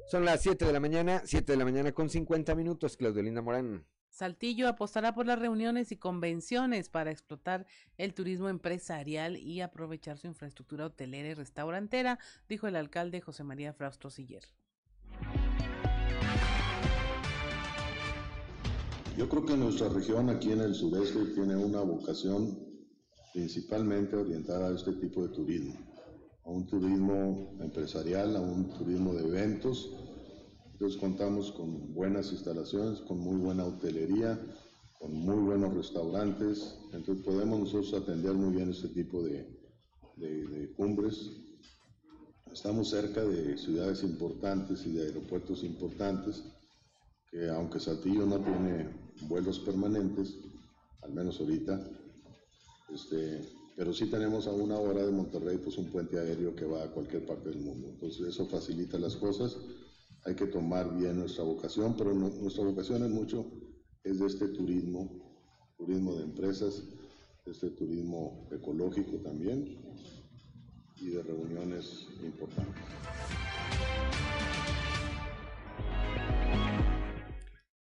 Son las 7 de la mañana, 7 de la mañana con 50 minutos, Claudio Linda Morán. Saltillo apostará por las reuniones y convenciones para explotar el turismo empresarial y aprovechar su infraestructura hotelera y restaurantera, dijo el alcalde José María Frausto Siller. Yo creo que nuestra región aquí en el sureste tiene una vocación principalmente orientada a este tipo de turismo, a un turismo empresarial, a un turismo de eventos. Entonces contamos con buenas instalaciones, con muy buena hotelería, con muy buenos restaurantes. Entonces podemos nosotros atender muy bien este tipo de, de, de cumbres. Estamos cerca de ciudades importantes y de aeropuertos importantes, que aunque Saltillo no tiene vuelos permanentes, al menos ahorita, este, pero sí tenemos a una hora de Monterrey pues un puente aéreo que va a cualquier parte del mundo. Entonces eso facilita las cosas. Hay que tomar bien nuestra vocación, pero nuestra vocación es mucho es de este turismo, turismo de empresas, este turismo ecológico también y de reuniones importantes.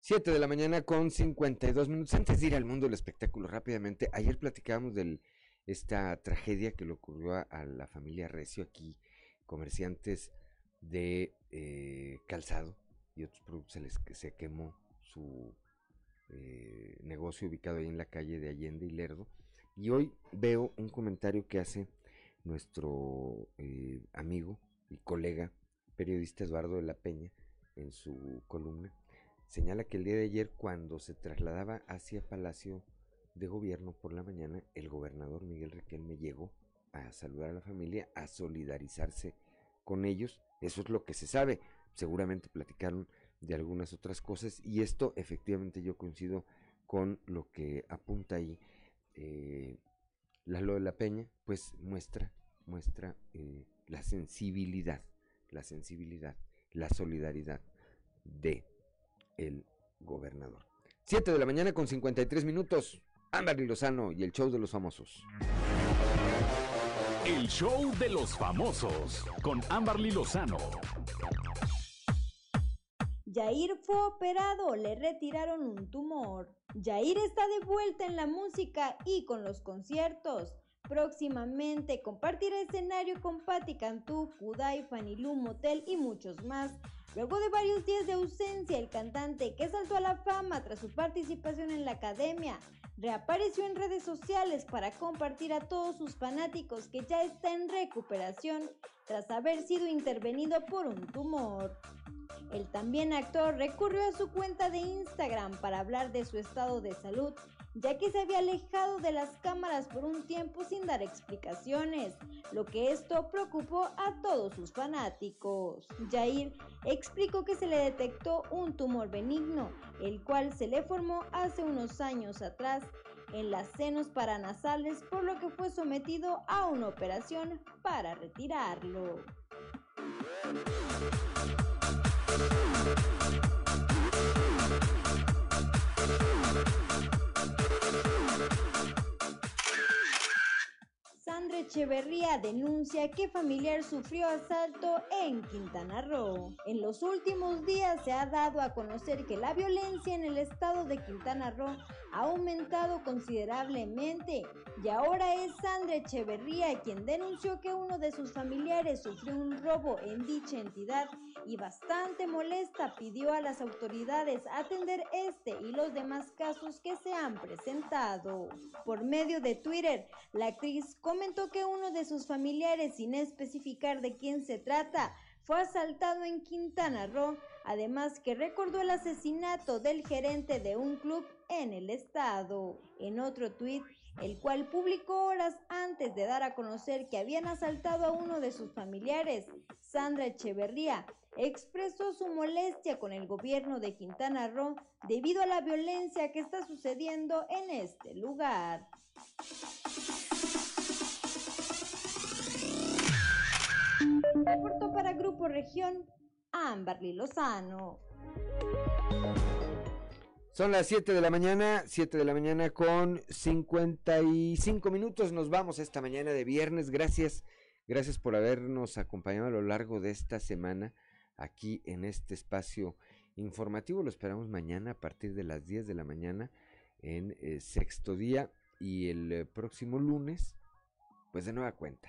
7 de la mañana con 52 minutos. Antes de ir al mundo del espectáculo, rápidamente, ayer platicábamos de esta tragedia que le ocurrió a, la familia Recio aquí, comerciantes de eh, calzado y otros productos, se se quemó su eh, negocio ubicado ahí en la calle de Allende y Lerdo. Y hoy veo un comentario que hace nuestro eh, amigo y colega periodista Eduardo de la Peña en su columna señala que el día de ayer cuando se trasladaba hacia Palacio de Gobierno por la mañana, el gobernador Miguel Riquelme llegó a saludar a la familia, a solidarizarse con ellos, eso es lo que se sabe, seguramente platicaron de algunas otras cosas y esto efectivamente yo coincido con lo que apunta ahí eh, Lalo de la Peña, pues muestra, muestra eh, la sensibilidad, la sensibilidad, la solidaridad de el gobernador. 7 de la mañana con 53 minutos. Ándale Lozano y el show de los famosos. El show de los famosos con Amberly Lozano. Jair fue operado, le retiraron un tumor. Jair está de vuelta en la música y con los conciertos. Próximamente compartirá escenario con Patti Cantú, Kudai, Fanilú, Motel y muchos más. Luego de varios días de ausencia, el cantante que saltó a la fama tras su participación en la academia reapareció en redes sociales para compartir a todos sus fanáticos que ya está en recuperación tras haber sido intervenido por un tumor. El también actor recurrió a su cuenta de Instagram para hablar de su estado de salud, ya que se había alejado de las cámaras por un tiempo sin dar explicaciones, lo que esto preocupó a todos sus fanáticos. Jair explicó que se le detectó un tumor benigno, el cual se le formó hace unos años atrás en las senos paranasales, por lo que fue sometido a una operación para retirarlo. Sandra Echeverría denuncia que familiar sufrió asalto en Quintana Roo. En los últimos días se ha dado a conocer que la violencia en el estado de Quintana Roo ha aumentado considerablemente y ahora es Sandra Echeverría quien denunció que uno de sus familiares sufrió un robo en dicha entidad y bastante molesta pidió a las autoridades atender este y los demás casos que se han presentado. Por medio de Twitter, la actriz comentó que uno de sus familiares, sin especificar de quién se trata, fue asaltado en Quintana Roo, además que recordó el asesinato del gerente de un club en el estado. En otro tuit, el cual publicó horas antes de dar a conocer que habían asaltado a uno de sus familiares, Sandra Echeverría, expresó su molestia con el gobierno de Quintana Roo debido a la violencia que está sucediendo en este lugar. Reportó para Grupo Región Amberly Lozano. Son las 7 de la mañana, 7 de la mañana con 55 minutos. Nos vamos esta mañana de viernes. Gracias, gracias por habernos acompañado a lo largo de esta semana aquí en este espacio informativo. Lo esperamos mañana a partir de las 10 de la mañana en eh, sexto día y el eh, próximo lunes, pues de nueva cuenta,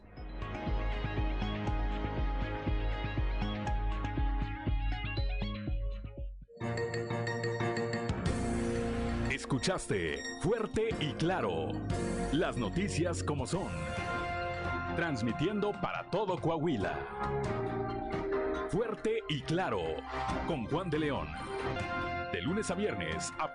Escuchaste fuerte y claro las noticias como son, transmitiendo para todo Coahuila. Fuerte y claro con Juan de León. De lunes a viernes a